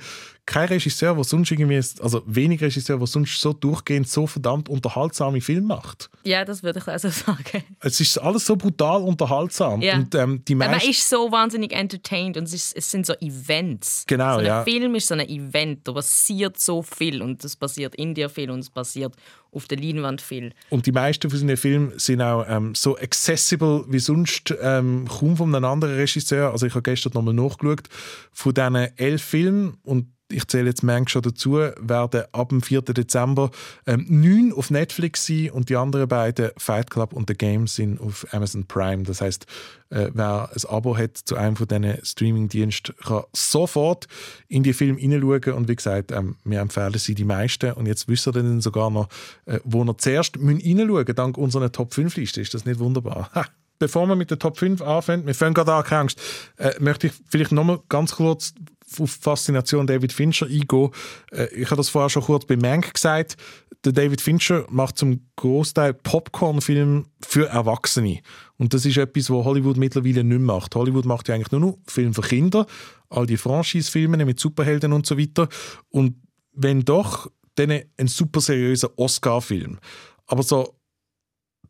kein Regisseur, der sonst irgendwie, also wenig Regisseur, der sonst so durchgehend so verdammt unterhaltsame Filme macht. Ja, das würde ich also sagen. Es ist alles so brutal unterhaltsam. Ja. Und, ähm, die Man ist so wahnsinnig entertained und es, ist, es sind so Events. Genau, so ein ja. Film ist so ein Event, da passiert so viel und es passiert in dir viel und es passiert auf der Leinwand viel. Und die meisten von seinen Filmen sind auch ähm, so accessible wie sonst ähm, kaum von einem anderen Regisseur. Also ich habe gestern nochmal nachgeschaut. Von diesen elf Filmen und ich zähle jetzt manchmal schon dazu, werden ab dem 4. Dezember ähm, neun auf Netflix sein und die anderen beiden, Fight Club und The Game, sind auf Amazon Prime. Das heißt, äh, wer ein Abo hat zu einem von diesen Streaming-Diensten, kann sofort in die Filme hineinschauen und wie gesagt, ähm, wir empfehlen sie die meisten und jetzt wissen ihr dann sogar noch, äh, wo ihr zuerst hineinschauen müsst, dank unserer Top-5-Liste. Ist das nicht wunderbar? Ha. Bevor wir mit der Top 5 anfangen, wir fangen gerade an, keine Angst, äh, möchte ich vielleicht nochmal ganz kurz auf Faszination David Fincher eingehen. Äh, ich habe das vorher schon kurz bei Mank gesagt. Der David Fincher macht zum Großteil Popcorn-Film für Erwachsene. Und das ist etwas, was Hollywood mittlerweile nicht macht. Hollywood macht ja eigentlich nur noch Filme für Kinder, all die Franchise-Filme mit Superhelden und so weiter. Und wenn doch, dann ein super seriöser Oscar-Film. Aber so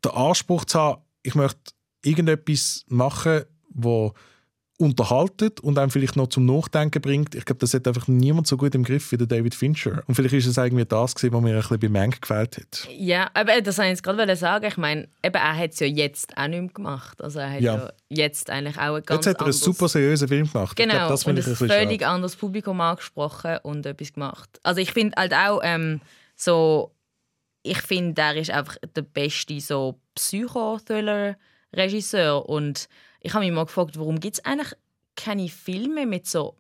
der Anspruch zu haben, ich möchte irgendetwas machen, wo unterhaltet und einem vielleicht noch zum Nachdenken bringt. Ich glaube, das hat einfach niemand so gut im Griff wie der David Fincher. Und vielleicht ist es irgendwie das, gewesen, was mir ein bisschen bei Mank gefällt hat. Ja, aber das wollte ich jetzt gerade sagen. Ich meine, eben, er hat es ja jetzt auch nicht mehr gemacht. Also er hat Ja. ja, jetzt eigentlich auch ein ganz Jetzt hat er einen super seriösen Film gemacht. Genau, ich glaube, das und finde ich ein völlig schade. anderes Publikum angesprochen und etwas gemacht. Also ich finde halt auch ähm, so, ich finde, er ist einfach der beste so Psychothriller-Regisseur und ich habe mich mal gefragt, warum gibt es eigentlich keine Filme mit so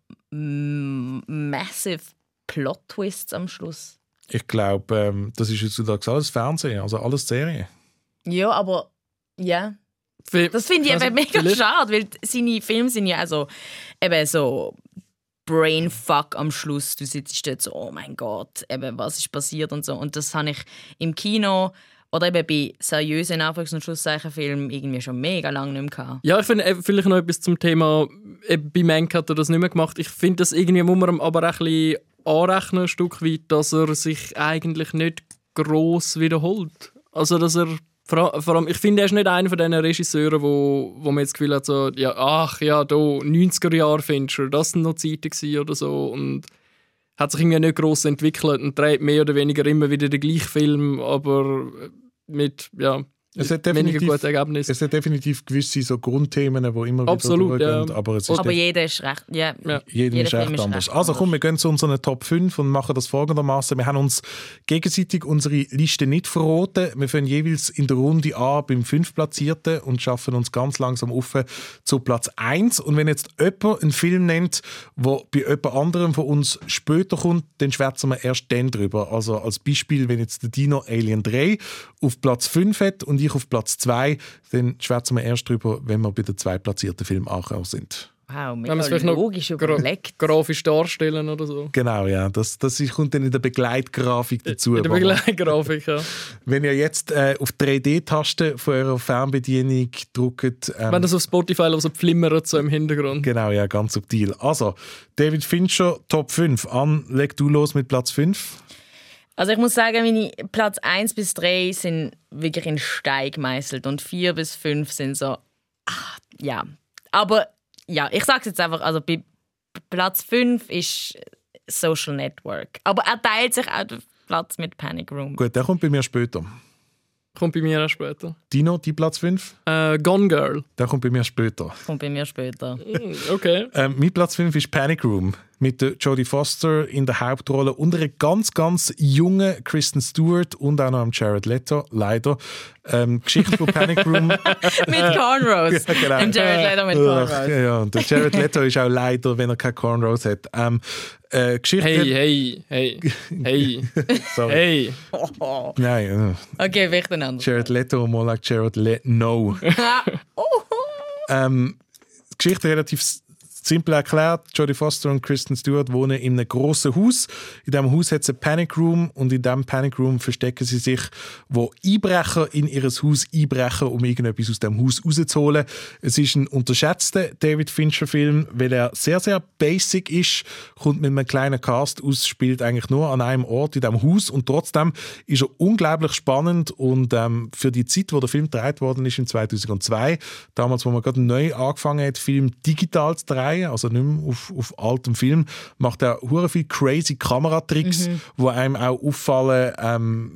massive Plot-Twists am Schluss? Ich glaube, ähm, das ist heutzutage alles Fernsehen, also alles Serien. Ja, aber ja, Für- Das finde ich also, eben mega vielleicht- schade, weil seine Filme sind ja also eben so Brainfuck am Schluss. Du sitzt dort so, oh mein Gott, eben, was ist passiert und so. Und das habe ich im Kino oder eben bei seriösen Anfangs- und Schlusszeichen-Filmen irgendwie schon mega lange nicht mehr gehabt. Ja, ich finde vielleicht noch etwas zum Thema, bei Mank hat er das nicht mehr gemacht. Ich finde, das irgendwie muss man ihm aber ein bisschen anrechnen, ein Stück weit, dass er sich eigentlich nicht gross wiederholt. Also, dass er vor allem, ich finde, er ist nicht einer von diesen Regisseuren, wo, wo man jetzt das Gefühl hat, so, ja, ach ja, da 90er Jahre Fincher, das sind noch Zeiten oder so und hat sich irgendwie nicht gross entwickelt und dreht mehr oder weniger immer wieder den gleichen Film, aber mit, ja, Es hat weniger definitiv, guten Ergebnissen. es hat definitiv gewisse so Grundthemen, die immer Absolut, wieder durchgehen, ja. aber es ist Aber jeder ist recht. Ja, Ja. Jedem jeder ist echt anders. recht Also komm, wir gehen zu unseren Top 5 und machen das folgendermaßen. Wir haben uns gegenseitig unsere Liste nicht verraten. Wir fangen jeweils in der Runde an beim 5 Platzierten und schaffen uns ganz langsam auf zu Platz 1. Und wenn jetzt jemand einen Film nennt, der bei jemand anderem von uns später kommt, dann schwätzen wir erst dann drüber. Also als Beispiel, wenn jetzt der Dino Alien 3 auf Platz 5 hat und ich auf Platz 2, dann schwätzen wir erst drüber, wenn wir bei den zwei platzierten Filmen angekommen sind. Wow, Wenn mega man es vielleicht noch logisch gra überlegt. grafisch darstellen oder so. Genau, ja. Das, das ist, kommt dann in der Begleitgrafik dazu. In der Begleitgrafik, ja. Wenn ihr jetzt äh, auf die 3D-Taste von eurer Fernbedienung drückt, ähm, Wenn das auf Spotify also flimmert so im Hintergrund. genau, ja, ganz subtil. Also, David Fincher, Top 5. An, leg du los mit Platz 5. Also ich muss sagen, meine Platz 1 bis 3 sind wirklich in Stein gemeißelt und 4 bis 5 sind so, ah, ja. Aber ja, ich sag's jetzt einfach, also bei Platz 5 ist Social Network. Aber er teilt sich auch den Platz mit Panic Room. Gut, der kommt bei mir später. Kommt bei mir auch später. Dino, die Platz 5? Äh, Gone Girl. Der kommt bei mir später. Kommt bei mir später. Hm, Okay. Ähm, mein Platz 5 ist Panic Room mit der Jodie Foster in der Hauptrolle und einer ganz, ganz jungen Kristen Stewart und auch noch einem Jared Leto, leider. Ähm, Geschichte von Panic Room. mit Cornrows. Ja, genau. Und Jared Leto mit Ach, Cornrows. ja, ja. Und der Jared Leto ist auch leider, wenn er keine Cornrows hat. Ähm, äh, Geschichte. Hey, hey, hey, hey, Sorry. hey. Nein, äh, Okay, vielleicht ein anderes. Jared Leto, more like Jared Le No. ähm, die Geschichte relativ Simpel erklärt, Jodie Foster und Kristen Stewart wohnen in einem grossen Haus. In diesem Haus hat es einen Panic Room und in diesem Panic Room verstecken sie sich, wo Einbrecher in ihr Haus einbrechen, um irgendetwas aus dem Haus rauszuholen. Es ist ein unterschätzter David Fincher-Film, weil er sehr, sehr basic ist, kommt mit einem kleinen Cast aus, spielt eigentlich nur an einem Ort in diesem Haus und trotzdem ist er unglaublich spannend und ähm, für die Zeit, wo der Film gedreht worden ist, in 2002, damals, wo man gerade neu angefangen hat, Film digital zu drehen, also nicht mehr auf, auf altem Film, macht er hure viel crazy Kameratricks, Mhm. wo einem auch auffallen, ähm,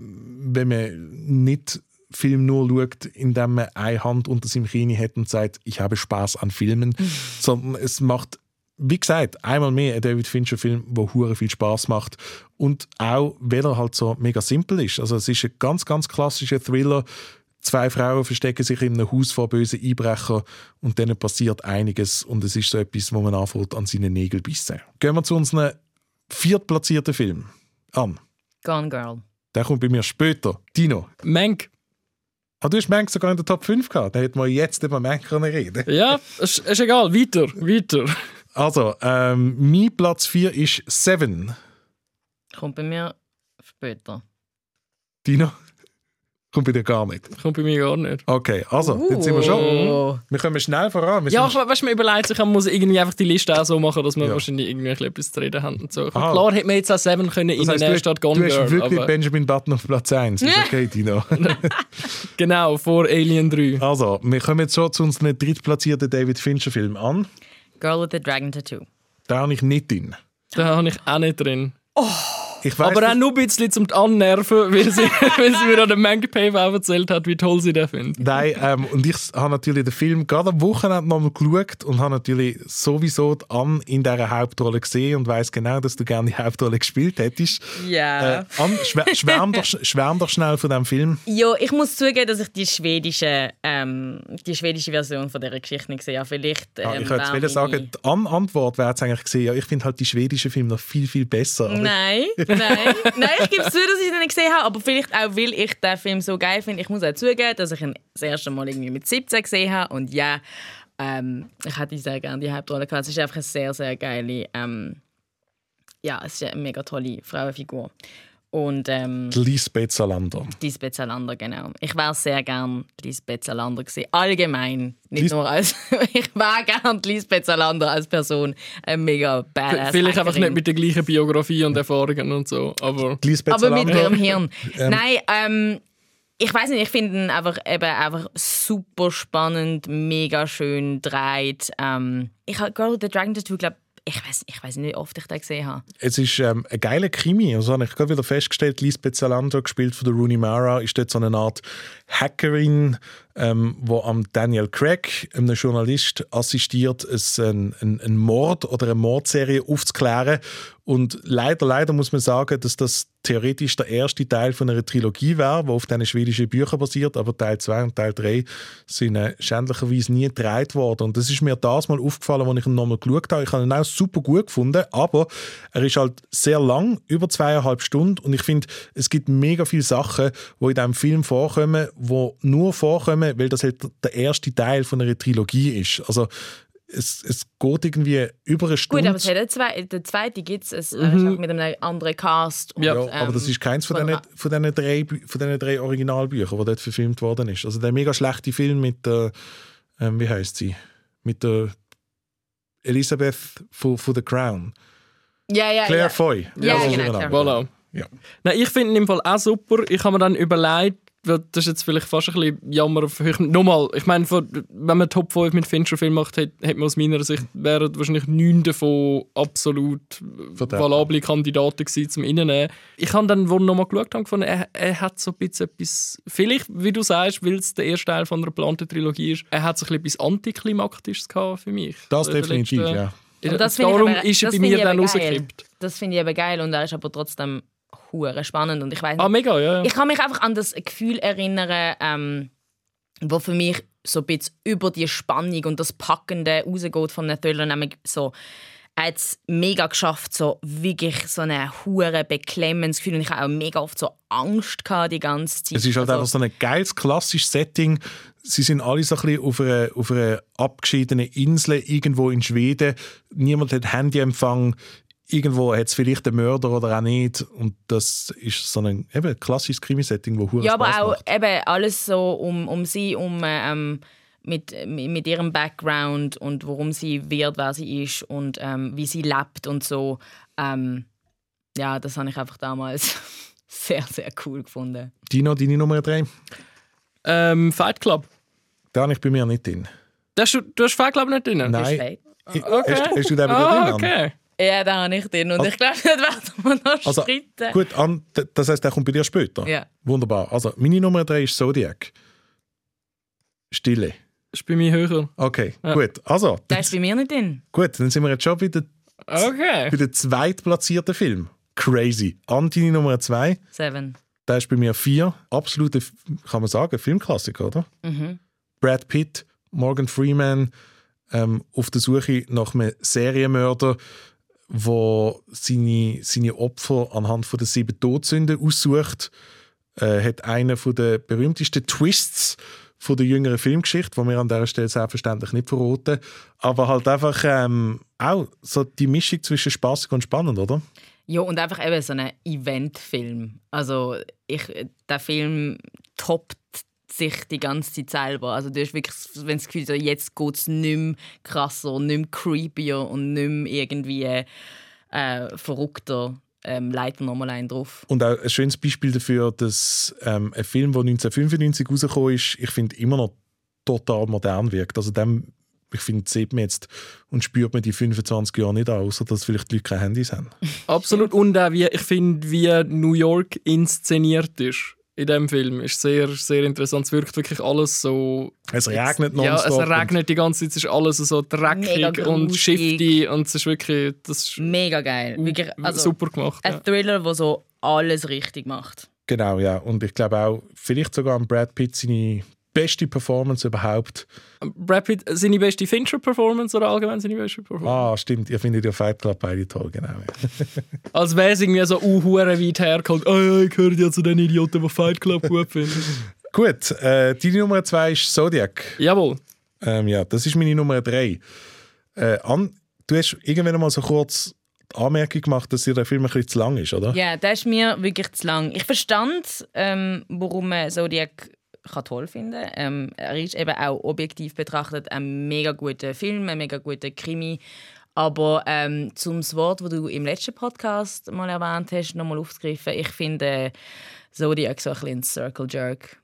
wenn man nicht Film nur schaut, indem man eine Hand unter seinem Kinn hat und sagt, ich habe Spaß an Filmen, sondern es macht, wie gesagt, einmal mehr ein David Fincher-Film, der hure viel Spaß macht und auch, weil er halt so mega simpel ist. Also es ist ein ganz, ganz klassischer Thriller. Zwei Frauen verstecken sich in einem Haus vor bösen Einbrechern und dann passiert einiges und es ist so etwas, wo man anfängt an seinen Nägeln bissen. Gehen wir zu unserem viertplatzierten Film an. Gone Girl. Der kommt bei mir später. Dino. Mank. Ah, du hast Mank sogar in der Top 5 gehabt. Dann hätten wir jetzt über Mank können reden Ja, ist, ist egal. Weiter, weiter. Also, ähm, mein Platz 4 ist Seven. Kommt bei mir später. Dino? Kommt bei dir gar nicht. Kommt bei mir gar nicht. Okay, also, jetzt sind wir schon. Oh. Wir kommen schnell voran. Wir Ja, ich, weißt, man überlegt sich, man muss irgendwie einfach die Liste auch so machen, dass man Ja. wahrscheinlich irgendwie ein bisschen etwas zu reden hat und so. Ah. Klar hätte man jetzt auch Seven können das in heißt, der du, statt du Gone hast Girl. wirklich Aber Benjamin Button auf Platz 1. Ist okay, Dino. genau, vor Alien 3. also, wir kommen jetzt schon zu unserem drittplatzierten David Fincher-Film an. Girl with the Dragon Tattoo. Da habe ich nicht drin. Da habe ich auch nicht drin. Ich weiss, Aber auch nur ein bisschen zum Annerven, weil sie, weil sie mir an dem Mango Pave auch erzählt hat, wie toll sie den findet. Nein, ähm, und ich habe natürlich den Film gerade am Wochenende nochmal geschaut und habe natürlich sowieso die Anne in dieser Hauptrolle gesehen und weiß genau, dass du gerne die Hauptrolle gespielt hättest. Ja. Äh, Anne, schwär, schwärm, doch, schwärm doch schnell von diesem Film. Ja, ich muss zugeben, dass ich die schwedische, ähm, die schwedische Version von dieser Geschichte nicht gesehen habe. Vielleicht, ähm, Ja, ich wollte wäre jetzt sagen, meine- die An Antwort wäre jetzt eigentlich gesehen, ja, ich finde halt die schwedischen Filme noch viel, viel besser. Nein, nein. nein, ich gebe zu, dass ich den nicht gesehen habe, aber vielleicht auch, weil ich den Film so geil finde. Ich muss auch zugeben, dass ich ihn das erste Mal irgendwie mit 17 gesehen habe und ja, ähm, ich hätte sehr gerne die Hauptrolle gehabt. Es ist einfach eine sehr, sehr geile, ähm, ja, es ist eine mega tolle Frauenfigur. Und ähm, Die Lisbeth Salander. Lisbeth Salander, genau. Ich wäre sehr gern Lisbeth Salander gesehen. Allgemein. Nicht Lis- nur als. ich wäre gern Lisbeth Salander als Person. Ein mega badass. Vielleicht einfach nicht mit der gleichen Biografie und Erfahrungen und so. Aber Die Aber mit ihrem Hirn. Ähm. Nein, ähm, ich weiß nicht, ich finde ihn einfach, eben einfach super spannend, mega schön dreht. Ähm, ich habe Girl with the Dragon Tattoo, glaube ich weiß ich weiß nicht, wie oft ich den gesehen habe. Es ist ähm, ein geiler Krimi. Also habe ich gerade wieder festgestellt, Lisbeth Salander, gespielt von der Rooney Mara, ist dort so eine Art Hackerin, ähm, wo am Daniel Craig, einem Journalist, assistiert, es ein, ein, ein Mord oder eine Mordserie aufzuklären. Und leider, leider muss man sagen, dass das theoretisch der erste Teil von einer Trilogie wäre, die auf diesen schwedischen Büchern basiert, aber Teil 2 und Teil 3 sind äh, schändlicherweise nie gedreht worden. Und das ist mir das mal aufgefallen, als ich ihn nochmal geschaut habe. Ich habe ihn auch super gut gefunden, aber er ist halt sehr lang, über zweieinhalb Stunden und ich finde, es gibt mega viele Sachen, die in diesem Film vorkommen, die nur vorkommen, weil das halt der erste Teil von einer Trilogie ist. Also es, es geht irgendwie über eine Stunde. Gut, aber es hat einen zwei, der zweite gibt es, äh, ist auch mit einem anderen Cast. Und, Ja, Ja, aber das ähm, ist keins von von diesen, einem- von drei, von drei Originalbüchern, die dort verfilmt worden ist. Also der mega schlechte Film mit der, ähm, wie heißt sie? Mit der Elisabeth von, von The Crown. Ja, ja, Claire ja. Foy. Ja, so genau, voilà. Ja. Nein, ich finde ihn im Fall auch super. Ich habe mir dann überlegt, das ist jetzt vielleicht fast ein bisschen Jammer auf höchstem... Nochmal, ich meine, wenn man Top 5 mit Fincher-Film macht, hätte hätte man aus meiner Sicht wären wahrscheinlich neun davon absolut valable Kandidaten gewesen zum Innennehmen. Ich habe dann, wo ich nochmal geschaut habe, gefunden, er, er hat so ein bisschen etwas... Vielleicht, wie du sagst, weil es der erste Teil von einer geplanten Trilogie ist, er hat so ein bisschen etwas Antiklimaktisches gehabt für mich. Das der definitiv, letzten- ja. Aber das Darum aber- ist er bei mir dann aber geil. rausgekippt. Das finde ich eben geil und er ist aber trotzdem hure spannend und ich weiß Ah, mega, ja. ja. Ich kann mich einfach an das Gefühl erinnern, ähm, wo für mich so ein bisschen über die Spannung und das Packende rausgeht von einem Thriller, nämlich so er hat es mega geschafft, so wirklich so ein hure beklemmendes Gefühl. Und ich habe auch mega oft so Angst gehabt die ganze Zeit. Es ist halt Also- einfach so ein geiles, klassisches Setting. Sie sind alle so ein bisschen auf einer, auf einer abgeschiedenen Insel irgendwo in Schweden. Niemand hat Handyempfang. Irgendwo hat es vielleicht einen Mörder oder auch nicht. Und das ist so ein eben, klassisches Krimi-Setting, wo hure Ja, aber Spaß auch macht. eben alles so um, um sie, um ähm, mit, mit ihrem Background und warum sie wird, wer sie ist und ähm, wie sie lebt und so. Ähm, ja, das habe ich einfach damals sehr, sehr cool gefunden. Dino, deine Nummer drei? Ähm, Fight Club. Da habe ich bei mir nicht drin. Da hast du, hast Fight Club nicht drin? Nein. Ich- Hast, hast du den bei dir Ah, drin? Okay. Ja, da habe ich den und ich glaube, das werden wir noch Also, streiten. gut, Ann, d- das heißt, der kommt bei dir später? Ja. Wunderbar. Also, meine Nummer drei ist Zodiac. Stille. Ist bei mir höher. Okay, Ja. gut. Also, Der ist bei mir nicht drin. gut, dann sind wir jetzt schon bei der, Okay. bei der zweitplatzierten Film. Crazy. Ann, deine Nummer zwei. Seven. Der ist bei mir vier. Absolute, kann man sagen, Filmklassiker, oder? Mhm. Brad Pitt, Morgan Freeman ähm, auf der Suche nach einem Serienmörder, der seine, seine Opfer anhand von der sieben Todsünden aussucht. Äh, hat einen von der berühmtesten Twists von der jüngeren Filmgeschichte, wo wir an dieser Stelle selbstverständlich nicht verraten. Aber halt einfach ähm, auch so die Mischung zwischen spaßig und spannend, oder? Ja, und einfach eben so ein Eventfilm. Also, ich, der Film toppt sich die ganze Zeit selber. Also, du hast wirklich wenn das Gefühl, so, jetzt geht es nicht mehr krasser, nicht mehr creepier und nicht mehr irgendwie äh, verrückter. Ähm, leider nochmal einen drauf. Und auch ein schönes Beispiel dafür, dass ähm, ein Film, der 1995 rausgekommen ist, ich finde, immer noch total modern wirkt. Also dem, ich finde, sieht man jetzt und spürt man die 25 Jahre nicht an, außer dass vielleicht die Leute keine Handys haben. Absolut. Und auch wie, ich finde, wie New York inszeniert ist in diesem Film, ist sehr, sehr interessant. Es wirkt wirklich alles so. Es regnet Ja, nonstop. es regnet die ganze Zeit, es ist alles so dreckig und shifty und es ist wirklich das ist Mega geil. Wirklich, also, super gemacht. Ein Ja. Thriller, der so alles richtig macht. Genau, ja. Und ich glaube auch, vielleicht sogar an Brad Pitt seine beste Performance überhaupt. Brad Pitt, seine beste Fincher-Performance oder allgemein seine beste Performance? Ah, stimmt. Ihr findet ja Fight Club beide toll, genau. Als wäre es irgendwie so uh, hure weit hergeholt. Oh ja, ich gehöre ja zu den Idioten, die Fight Club gut finden. Gut, äh, deine Nummer zwei ist Zodiac. Jawohl. Ähm, ja, das ist meine Nummer drei. Äh, Ann, du hast irgendwann mal so kurz die Anmerkung gemacht, dass dir der Film ein bisschen zu lang ist, oder? Ja, das ist mir wirklich zu lang. Ich verstand, ähm, warum man Zodiac kann toll finden ähm, Er ist eben auch objektiv betrachtet ein mega guter Film, ein mega guter Krimi. Aber ähm, zum Wort, das du im letzten Podcast mal erwähnt hast, nochmal aufzugreifen, ich finde Zodiac so ein bisschen ein Circle Jerk.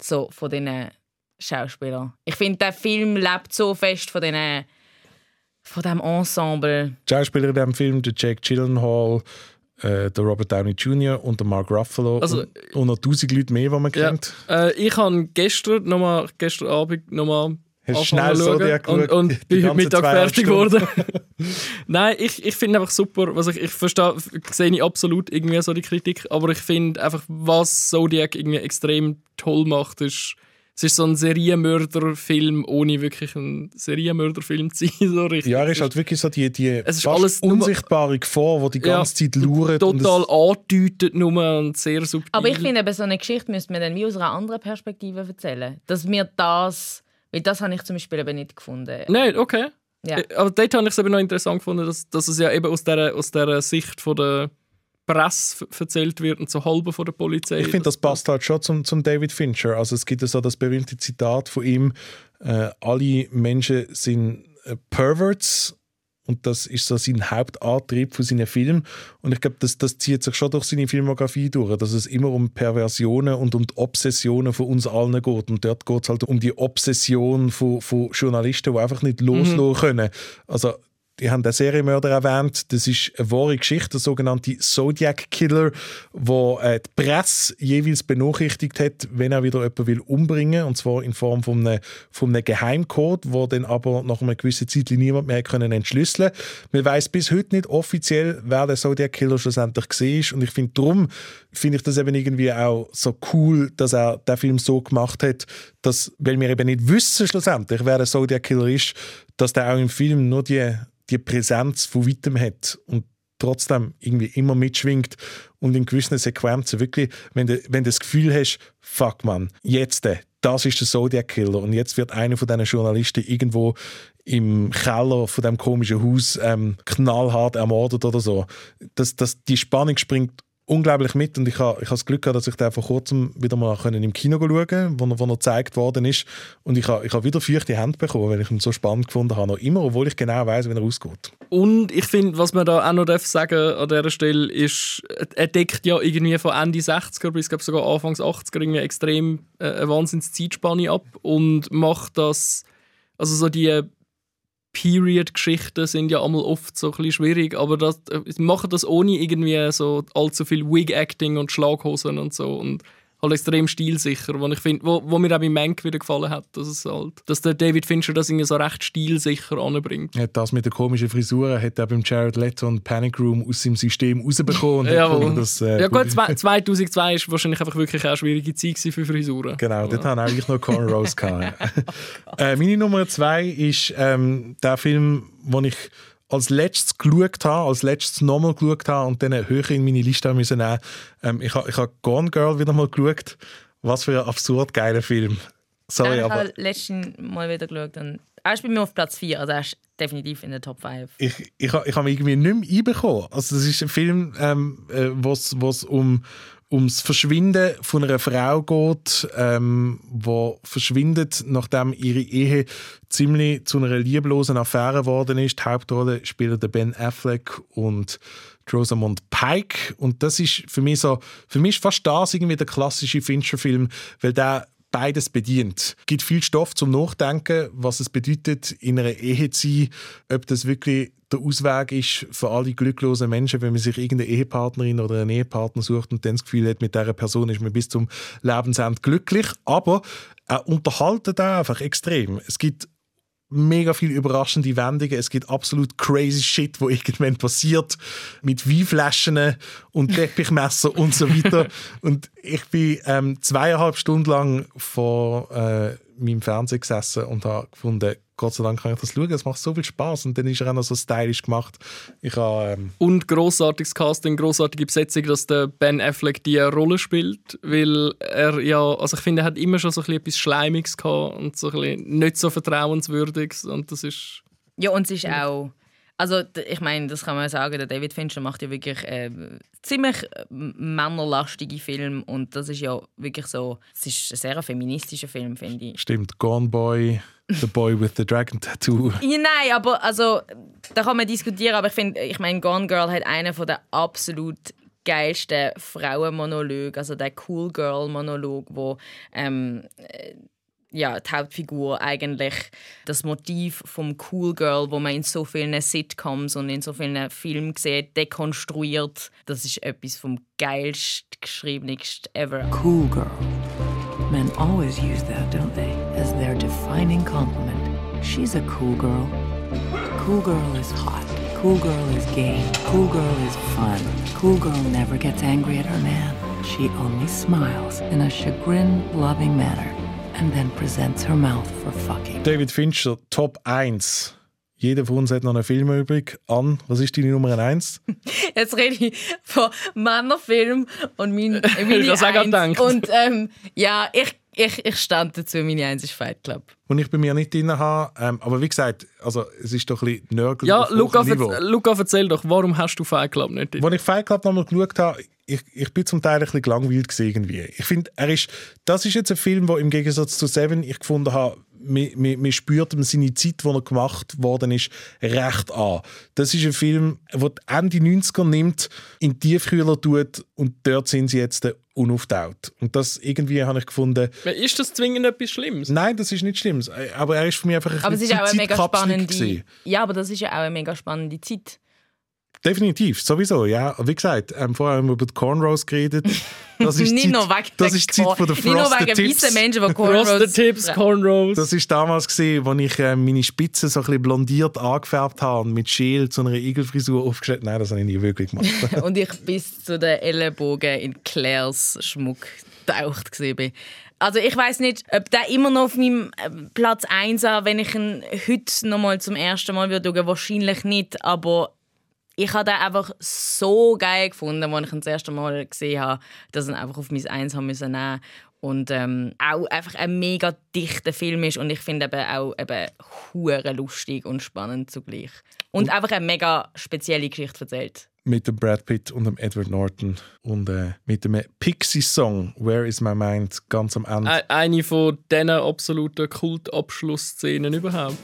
So von diesen Schauspielern. Ich finde, der Film lebt so fest von diesen von dem Ensemble. Die Schauspieler in diesem Film, Jake Gyllenhaal, äh, der Robert Downey Jr. und der Mark Ruffalo Also- und, und noch tausend Leute mehr, die man Ja. kennt. Äh, ich habe gestern, noch mal, gestern Abend nochmal Hast schnell Zodiac und, und bin heute Mittag fertig geworden. Nein, ich, ich finde einfach super, was ich, ich verstehe, sehe ich absolut irgendwie so die Kritik, aber ich finde einfach, was Zodiac irgendwie extrem toll macht, ist, es ist so ein Serienmörderfilm, ohne wirklich ein Serienmörderfilm zu sein, so richtig. Ja, er ist halt wirklich so die, die Es ist alles nur- unsichtbare Gefahr, die die Ja, ganze Zeit lauert. Total andeutet nur und sehr subtil. Aber ich finde, eben so eine Geschichte müsste man dann wie aus einer anderen Perspektive erzählen. Dass wir das, weil das habe ich zum Beispiel eben nicht gefunden. Nein, okay. Ja. Äh, Aber dort habe ich es eben noch interessant gefunden, dass, dass es ja eben aus dieser, aus dieser Sicht von der Presse f- erzählt wird und so halb von der Polizei. Ich finde, das passt halt schon zum, zum David Fincher. Also es gibt so das berühmte Zitat von ihm, äh, alle Menschen sind äh, Perverts und das ist so sein Hauptantrieb von seinen Filmen. Und ich glaube, das, das zieht sich schon durch seine Filmografie durch, dass es immer um Perversionen und um die Obsessionen von uns allen geht. Und dort geht es halt um die Obsession von, von Journalisten, die einfach nicht loslassen können. Also die haben den Serienmörder erwähnt. Das ist eine wahre Geschichte, der sogenannte Zodiac Killer, wo äh, die Presse jeweils benachrichtigt hat, wenn er wieder jemanden will umbringen und zwar in Form von einem, von einem Geheimcode, wo dann aber nach einer gewissen Zeit niemand mehr können entschlüsseln. Man weiß bis heute nicht offiziell, wer der Zodiac Killer schlussendlich war und ich finde darum finde ich das eben irgendwie auch so cool, dass er den Film so gemacht hat, dass, weil wir eben nicht wissen schlussendlich, wer der Zodiac Killer ist, dass der auch im Film nur die, die Präsenz von weitem hat und trotzdem irgendwie immer mitschwingt und in gewissen Sequenzen wirklich, wenn du, wenn du das Gefühl hast, fuck man, jetzt, äh, das ist der Zodiac Killer und jetzt wird einer von diesen Journalisten irgendwo im Keller von dem komischen Haus ähm, knallhart ermordet oder so. Das, das, die Spannung springt unglaublich mit und ich habe ich ha das Glück gehabt, dass ich den vor kurzem wieder mal können im Kino schauen konnte, wo, wo er gezeigt worden ist und ich habe ich ha wieder feuchte Hände bekommen, weil ich ihn so spannend gefunden habe, noch immer, obwohl ich genau weiß, wie er ausgeht. Und ich finde, was man da auch noch sagen an dieser Stelle ist, er deckt ja irgendwie von Ende 60er bis glaub, sogar Anfangs 80er irgendwie extrem äh, eine wahnsinns Zeitspanne ab und macht das, also so die Period-Geschichten sind ja einmal oft so ein bisschen schwierig, aber das, äh, sie machen das ohne irgendwie so allzu viel Wig-Acting und Schlaghosen und so und halt extrem stilsicher, wo ich finde, wo, wo mir auch bei Mank wieder gefallen hat, dass es halt, dass der David Fincher das irgendwie so recht stilsicher anbringt. Hat das mit der komischen Frisur hat er beim Jared Leto und Panic Room aus seinem System rausbekommen. gefunden, dass, äh, ja gut, zwei- 2002 ist wahrscheinlich einfach wirklich auch eine schwierige Zeit für Frisuren. Genau, dort haben eigentlich noch Cornrows gehabt. äh, meine Nummer zwei ist ähm, der Film, den ich als letztes geschaut habe, als letztes nochmal geschaut habe und dann höher in meine Liste müssen nehmen. Ähm, ich habe ich hab Gone Girl wieder mal geschaut. Was für ein absurd geiler Film. Sorry, ich aber habe letzten Mal wieder geschaut und er ist bei mir auf Platz 4, also er ist definitiv in der Top 5. ich, ich, ha- ich habe mich irgendwie nicht mehr einbekommen. Also das ist ein Film, ähm, äh, wo es um ums Verschwinden von einer Frau geht, ähm, wo verschwindet, nachdem ihre Ehe ziemlich zu einer lieblosen Affäre geworden ist. Die Hauptrolle spielen Ben Affleck und die Rosamund Pike und das ist für mich so, für mich ist fast das irgendwie der klassische Fincher-Film, weil der beides bedient. Es gibt viel Stoff zum Nachdenken, was es bedeutet, in einer Ehe zu sein, ob das wirklich der Ausweg ist für alle glücklosen Menschen, wenn man sich irgendeine Ehepartnerin oder einen Ehepartner sucht und dann das Gefühl hat, mit dieser Person ist man bis zum Lebensende glücklich. Aber er unterhaltet auch einfach extrem. Es gibt mega viel überraschende Wendungen. Es gibt absolut crazy Shit, wo irgendwann passiert mit Weinflaschen und Teppichmesser und so weiter. Und ich bin ähm, zweieinhalb Stunden lang vor äh, meinem Fernseher gesessen und habe gefunden, Gott sei Dank kann ich das schauen. Es macht so viel Spaß und dann ist er auch noch so stylisch gemacht. Ich habe ähm, Und grossartiges Casting, grossartige Besetzung, dass der Ben Affleck die Rolle spielt, weil er ja, also ich finde, er hat immer schon so ein bisschen etwas Schleimiges gehabt und so ein bisschen nicht so vertrauenswürdiges und das ist Ja, und es ist auch. Also, ich meine, das kann man sagen, der David Fincher macht ja wirklich äh, ziemlich äh, männerlastige Filme und das ist ja wirklich so. Es ist ein sehr feministischer Film, finde ich. stimmt, Gone Boy, The Boy with the Dragon Tattoo. Ja, nein, aber also, da kann man diskutieren, aber ich finde, ich meine, Gone Girl hat einen von der absolut geilsten Frauenmonologe, also der Cool Girl Monolog, wo ähm, äh, ja, die Hauptfigur eigentlich das Motiv vom Cool Girl, wo man in so vielen Sitcoms und in so vielen Filmen sieht, dekonstruiert. Das ist etwas vom geilst geschriebensten ever. Cool girl. Men always use that, don't they? As their defining compliment. She's a cool girl. Cool girl is hot. Cool girl is game. Cool girl is fun. Cool girl never gets angry at her man. She only smiles in a chagrin loving manner and then presents her mouth for fucking. David Fincher, Top 1. Jeder von uns hat noch einen Film übrig. An, was ist deine Nummer 1? Jetzt rede ich von Männerfilm und mein, meine Das Eins. Und ähm, ja, ich, ich, ich stand dazu, meine Eins ist Fight Club. Und ich bei mir nicht drin habe. Ähm, aber wie gesagt, also, es ist doch ein bisschen Nörgel Ja, Luca, Niveau. Luca, erzähl doch, warum hast du Fight Club nicht drin? Als ich Fight Club nochmal geschaut habe, ich, ich bin zum Teil ein bisschen gelangweilt irgendwie. Ich finde, er ist, das ist jetzt ein Film, wo im Gegensatz zu Seven ich gefunden habe, man, man, man spürt ihm seine Zeit, die er gemacht worden ist, recht an. Das ist ein Film, der die Ende 90er nimmt, in die Tiefkühler tut und dort sind sie jetzt unauftaut. Und das irgendwie habe ich gefunden, Ist das zwingend etwas Schlimmes? nein, das ist nicht schlimm. Aber er ist für mich einfach ein Aber es ist auch eine mega spannende. gewesen. Ja, aber das ist ja auch eine mega spannende Zeit. Definitiv, sowieso, ja. Wie gesagt, ähm, vorher haben wir über die Cornrows geredet. Das ist nicht Zeit, nur wegen das der ist die Zeit von der Nicht nur Frosted wegen Tips. weißen Menschen, die Frosted Cornrows... Tips, Cornrows. Das ist damals gesehen, als ich äh, meine Spitzen so ein bisschen blondiert angefärbt habe und mit Schäl zu einer Igelfrisur aufgestellt. Nein, das habe ich nie wirklich gemacht. und ich bis zu den Ellenbogen in Claires Schmuck getaucht bin. Also ich weiß nicht, ob der immer noch auf meinem äh, Platz 1 ist, wenn ich ihn heute noch mal zum ersten Mal würde schauen, wahrscheinlich nicht, aber ich habe den einfach so geil gefunden, als ich ihn das erste Mal gesehen habe, dass ich ihn einfach auf mein Eins haben müssen nehmen und ähm, auch einfach ein mega dichter Film ist und ich finde eben auch eben hure lustig und spannend zugleich und einfach eine mega spezielle Geschichte erzählt. mit dem Brad Pitt und dem Edward Norton und äh, mit dem Pixie-Song «Where is my mind» ganz am Ende. Eine von diesen absoluten Kultabschlussszenen überhaupt.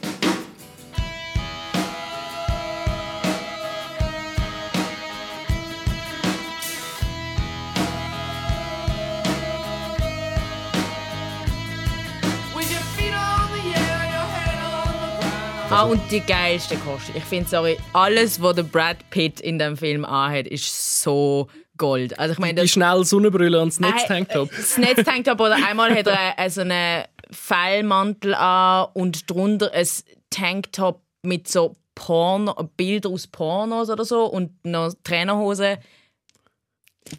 Ah, und die geilste Kostüm. Ich finde, sorry, alles, was der Brad Pitt in dem Film anhat, ist so Gold. Also ich meine, Die schnell Sonnenbrille und das Äh, Netztanktop. das Netztanktop oder einmal hat er äh, so einen Pfeilmantel an und drunter ein Tanktop mit so Porno, Bilder aus Pornos oder so und noch Trainerhose.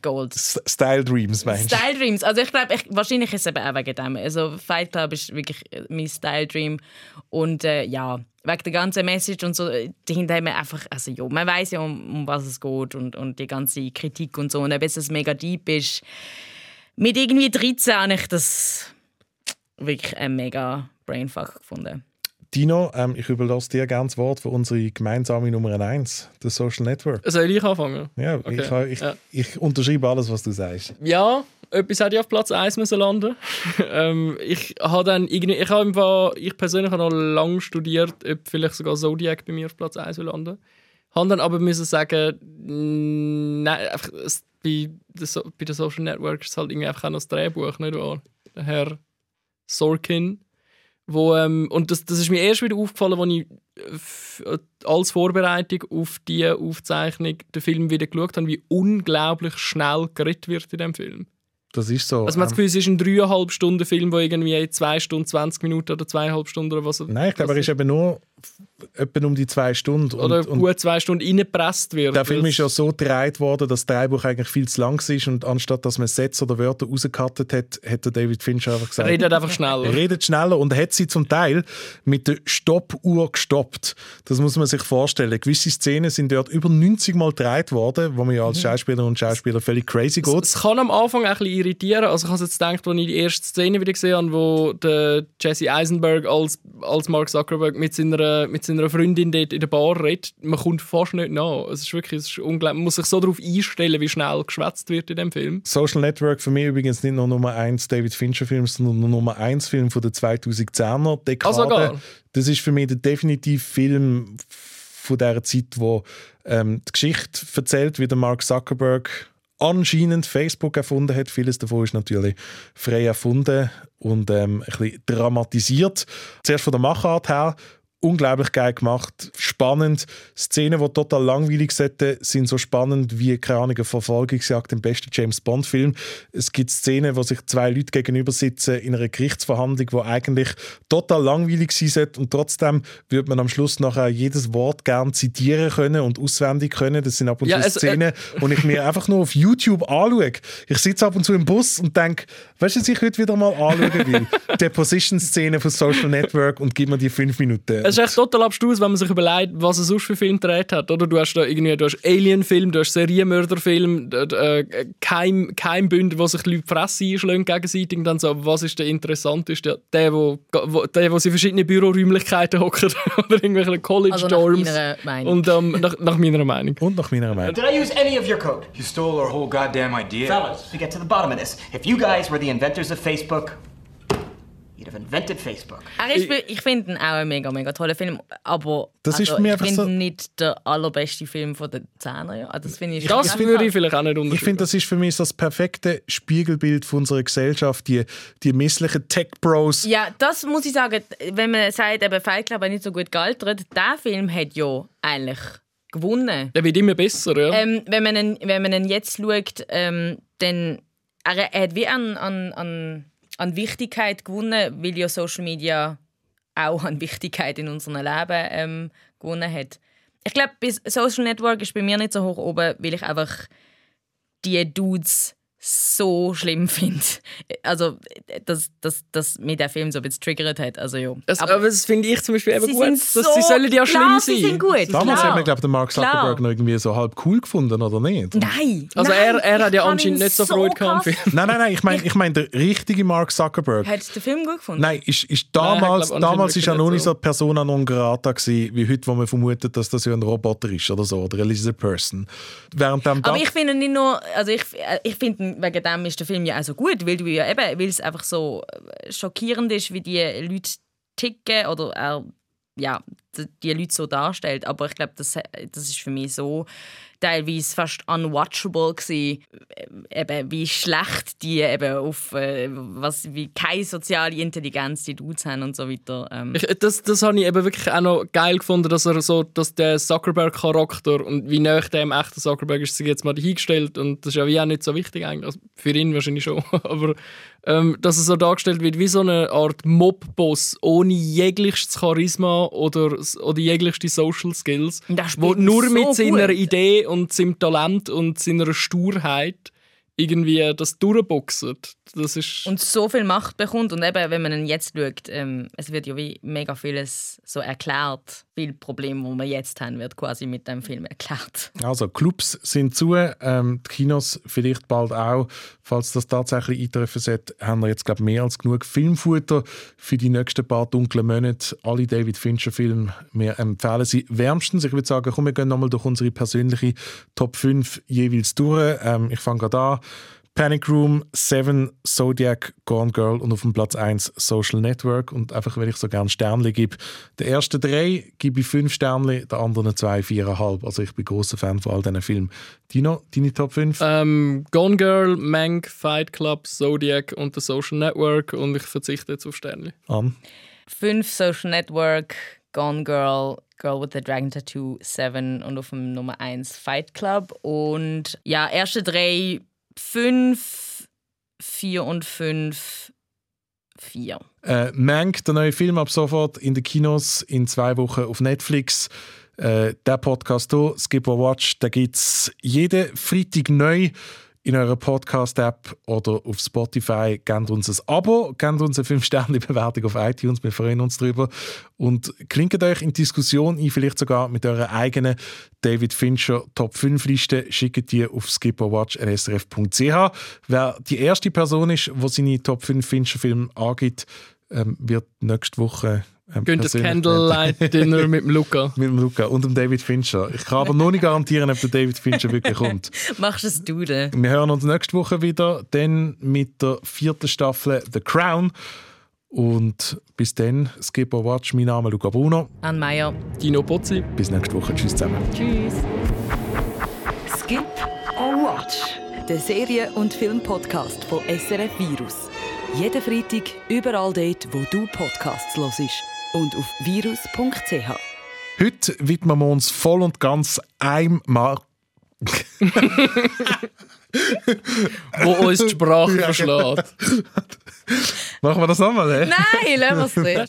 Gold. S- Style Dreams, meinst du? Style Dreams. Also ich glaube, ich, wahrscheinlich ist es eben auch wegen dem. Also Fight Club ist wirklich äh, mein Style Dream. Und äh, ja, wegen der ganzen Message und so, äh, dahinter haben wir einfach, also ja, man weiß ja, um, um was es geht und, und die ganze Kritik und so. Und ob es mega deep ist, mit irgendwie 13 habe ich das wirklich ein mega Brainfuck gefunden. Dino, ähm, ich überlasse dir gerne das Wort für unsere gemeinsame Nummer 1, das Social Network. Soll ich anfangen? Ja, Okay, ich, ich, ja. ich unterschreibe alles, was du sagst. Ja, etwas hätte ich auf Platz 1 müssen landen. ähm, ich habe dann irgendwie, ich habe einfach, ich persönlich habe noch lange studiert, ob vielleicht sogar Zodiac bei mir auf Platz 1 will landen. Habe dann aber müssen sagen, nein, einfach, es, bei, der so bei den Social Networks ist es halt irgendwie einfach auch noch das Drehbuch, nicht wahr? Der Herr Sorkin. Wo, ähm, und das, das ist mir erst wieder aufgefallen, als ich äh, äh, als Vorbereitung auf diese Aufzeichnung den Film wieder geschaut habe, wie unglaublich schnell geredet wird in dem Film. Das ist so. Also man hat das ähm, Gefühl, es ist ein dreieinhalb Stunden Film, der irgendwie zwei Stunden, 20 Minuten oder zweieinhalb Stunden oder was nein, ich glaube, er ist eben nur etwa um die zwei Stunden. Und, oder und gut zwei Stunden reingepresst wird. der Film ist ja so gedreht worden, dass das Drehbuch eigentlich viel zu lang ist und anstatt dass man Sätze oder Wörter rausgekattet hat, hat der David Fincher einfach gesagt, redet einfach schneller. Er redet schneller und hat sie zum Teil mit der Stoppuhr gestoppt. Das muss man sich vorstellen. Gewisse Szenen sind dort über 90 Mal gedreht worden, wo man ja als Schauspieler und Schauspieler völlig crazy geht. Es kann am Anfang ein bisschen irritieren. Also ich habe jetzt gedacht, als ich die erste Szene wieder gesehen habe, wo der Jesse Eisenberg als, als Mark Zuckerberg mit seiner, mit seiner Freundin dort in der Bar redet, man kommt fast nicht nach. Es ist wirklich es ist unglaublich. Man muss sich so darauf einstellen, wie schnell geschwätzt wird in dem Film. Social Network für mich übrigens nicht nur Nummer 1 David Fincher Film, sondern nur Nummer 1 Film von der 2010er Dekade. Sogar? das ist für mich der definitiv Film von der Zeit, wo ähm, die Geschichte erzählt, wie der Mark Zuckerberg anscheinend Facebook erfunden hat. Vieles davon ist natürlich frei erfunden und ähm, ein bisschen dramatisiert. Zuerst von der Machart her unglaublich geil gemacht, spannend. Szenen, die total langweilig sind, sind so spannend wie keine Ahnung, eine Verfolgungsjagd im besten James Bond Film. Es gibt Szenen, wo sich zwei Leute gegenüber sitzen in einer Gerichtsverhandlung, wo eigentlich total langweilig sein sollte und trotzdem würde man am Schluss nachher jedes Wort gern zitieren können und auswendig können. Das sind ab und Ja, zu es- Szenen, die ich mir einfach nur auf YouTube anschaue. Ich sitze ab und zu im Bus und denke, weißt du, was ich heute wieder mal anschauen will? Die Position-Szene von Social Network und gib mir die fünf Minuten. Es ist echt total abstrus, wenn man sich überlegt, was er sonst für Film gedreht hat. Oder? Du hast da irgendwie du hast Alien-Film, du hast Serienmörder-Film, äh, Keim, Keimbünder, wo sich die Leute die Fresse einschlagen gegenseitig und dann so, was ist der interessanteste? Der, wo, wo, der, wo sie in verschiedene Büroräumlichkeiten hocken oder irgendwelche College-Dorms. Also nach meiner Meinung. und ähm, nach, nach meiner Meinung. und nach meiner Meinung. Did I use any of your code? You stole our whole goddamn idea. Fellas, to get to the bottom of this, if you guys were the inventors of Facebook, you'd have invented Facebook. Er ist, ich finde ihn auch ein mega, mega toller Film, aber Das ist also, für mich ich finde so- ihn nicht der allerbeste Film von den Zehner. Ja. Das finde ich Das würde ich vielleicht auch nicht Ich unterschreiben. finde, das ist für mich so das perfekte Spiegelbild von unserer Gesellschaft, die, die misslichen Tech-Bros. Ja, das muss ich sagen, wenn man sagt, eben Fight Club hat nicht so gut gealtert, der Film hat ja eigentlich gewonnen. Der wird immer besser, ja. Ähm, wenn, man ihn, wenn man ihn jetzt schaut, ähm, dann er, er hat wie an, an, an, an Wichtigkeit gewonnen, weil ja Social Media auch an Wichtigkeit in unserem Leben ähm, gewonnen hat. Ich glaube, Social Network ist bei mir nicht so hoch oben, weil ich einfach die Dudes so schlimm finde. Also, dass, dass, dass mich der Film so ein bisschen triggert hat. Also, ja. Das, aber, aber das finde ich zum Beispiel eben sie gut. Sind dass so, sie sollen ja schlimm klar, sein. Sie sind gut, Damals klar. hat man, glaube ich, Mark Zuckerberg Klar. noch irgendwie so halb cool gefunden, oder nicht? Nein! Also nein, er, er hat ja anscheinend nicht so Freude gehabt Film. Nein, nein, nein, ich meine ich mein, der richtige Mark Zuckerberg. Hat den Film gut gefunden? Nein, ist, ist Nein, damals, glaub, damals ist er noch nicht so Persona non grata gewesen, wie heute, wo man vermutet, dass das ja ein Roboter ist oder so, oder eine lizard person. Während Aber ich finde nicht nur, also ich, ich finde wegen dem ist der Film ja auch so gut, weil du ja eben, weil es einfach so äh, schockierend ist, wie die Leute ticken oder auch, ja, die, Leute so darstellt. Aber ich glaube, das, das ist für mich so teilweise fast unwatchable gewesen, eben wie schlecht die eben auf, äh, was, wie keine soziale Intelligenz die Dudes haben und so weiter. Ähm. Ich, das, das habe ich eben wirklich auch noch geil gefunden, dass er so, dass der Zuckerberg-Charakter und wie nah der im echten Zuckerberg ist, sich jetzt mal dahingestellt und das ist ja wie auch nicht so wichtig eigentlich, also für ihn wahrscheinlich schon, aber ähm, dass er so dargestellt wird wie so eine Art Mob-Boss ohne jegliches Charisma oder, oder jeglichste Social Skills, wo spielt nur so mit seiner gut. Idee und seinem Talent und seiner Sturheit irgendwie das durchboxert. Das ist und so viel Macht bekommt. Und eben, wenn man ihn jetzt schaut, ähm, es wird ja wie mega vieles so erklärt. Viele Probleme, die wir jetzt haben, wird quasi mit dem Film erklärt. Also, Clubs sind zu, ähm, die Kinos vielleicht bald auch. Falls das tatsächlich eintreffen sollte, haben wir jetzt, glaube mehr als genug Filmfutter für die nächsten paar dunklen Monate. Alle David Fincher-Filme, wir empfehlen sie wärmstens. Ich würde sagen, komm, wir gehen nochmal durch unsere persönliche Top 5 jeweils durch. Ähm, ich fange gerade an. Panic Room, Seven, Zodiac, Gone Girl und auf dem Platz 1 Social Network. Und einfach, weil ich so gerne Sternchen gebe. Der ersten drei gebe ich fünf Sternchen, der anderen zwei viereinhalb. Also ich bin großer Fan von all diesen Filmen. Dino, deine Top 5? Ähm, Gone Girl, Mank, Fight Club, Zodiac und The Social Network und ich verzichte jetzt auf Sternli. An. Fünf Social Network, Gone Girl, Girl with the Dragon Tattoo, Seven und auf dem Nummer 1 Fight Club. Und ja, erste drei, fünf, vier und fünf, vier. Äh, Mank, der neue Film ab sofort in den Kinos, in zwei Wochen auf Netflix. Äh, der Podcast hier, Skip Watch, da gibt es jeden Freitag neu in eurer Podcast-App oder auf Spotify. Gebt uns ein Abo, gebt uns eine 5-Sterne-Bewertung auf iTunes, wir freuen uns darüber. Und klinkt euch in Diskussion ein, vielleicht sogar mit eurer eigenen David Fincher Top 5-Liste, schickt die auf skipperwatch.srf.ch. Wer die erste Person ist, die seine Top 5 Fincher-Filme angibt, ähm, wird nächste Woche ähm, Geht das persönlich- Candlelight Dinner mit dem Luca. mit dem Luca und dem David Fincher. Ich kann aber noch nicht garantieren, ob der David Fincher wirklich kommt. Machst es du denn? Wir hören uns nächste Woche wieder, dann mit der vierten Staffel The Crown. Und bis dann, Skip or Watch, mein Name ist Luca Bruno. Ann Meyer. Dino Pozzi. Bis nächste Woche. Tschüss zusammen. Tschüss. Skip or Watch, der Serien- und Filmpodcast von SRF Virus. Jeden Freitag überall dort, wo du Podcasts hörst und auf virus.ch. Heute widmen wir uns voll und ganz einem Mal. Wo uns die Sprache genau. verschlägt. Machen wir das nochmal, eh? Nein, lassen wir es drin.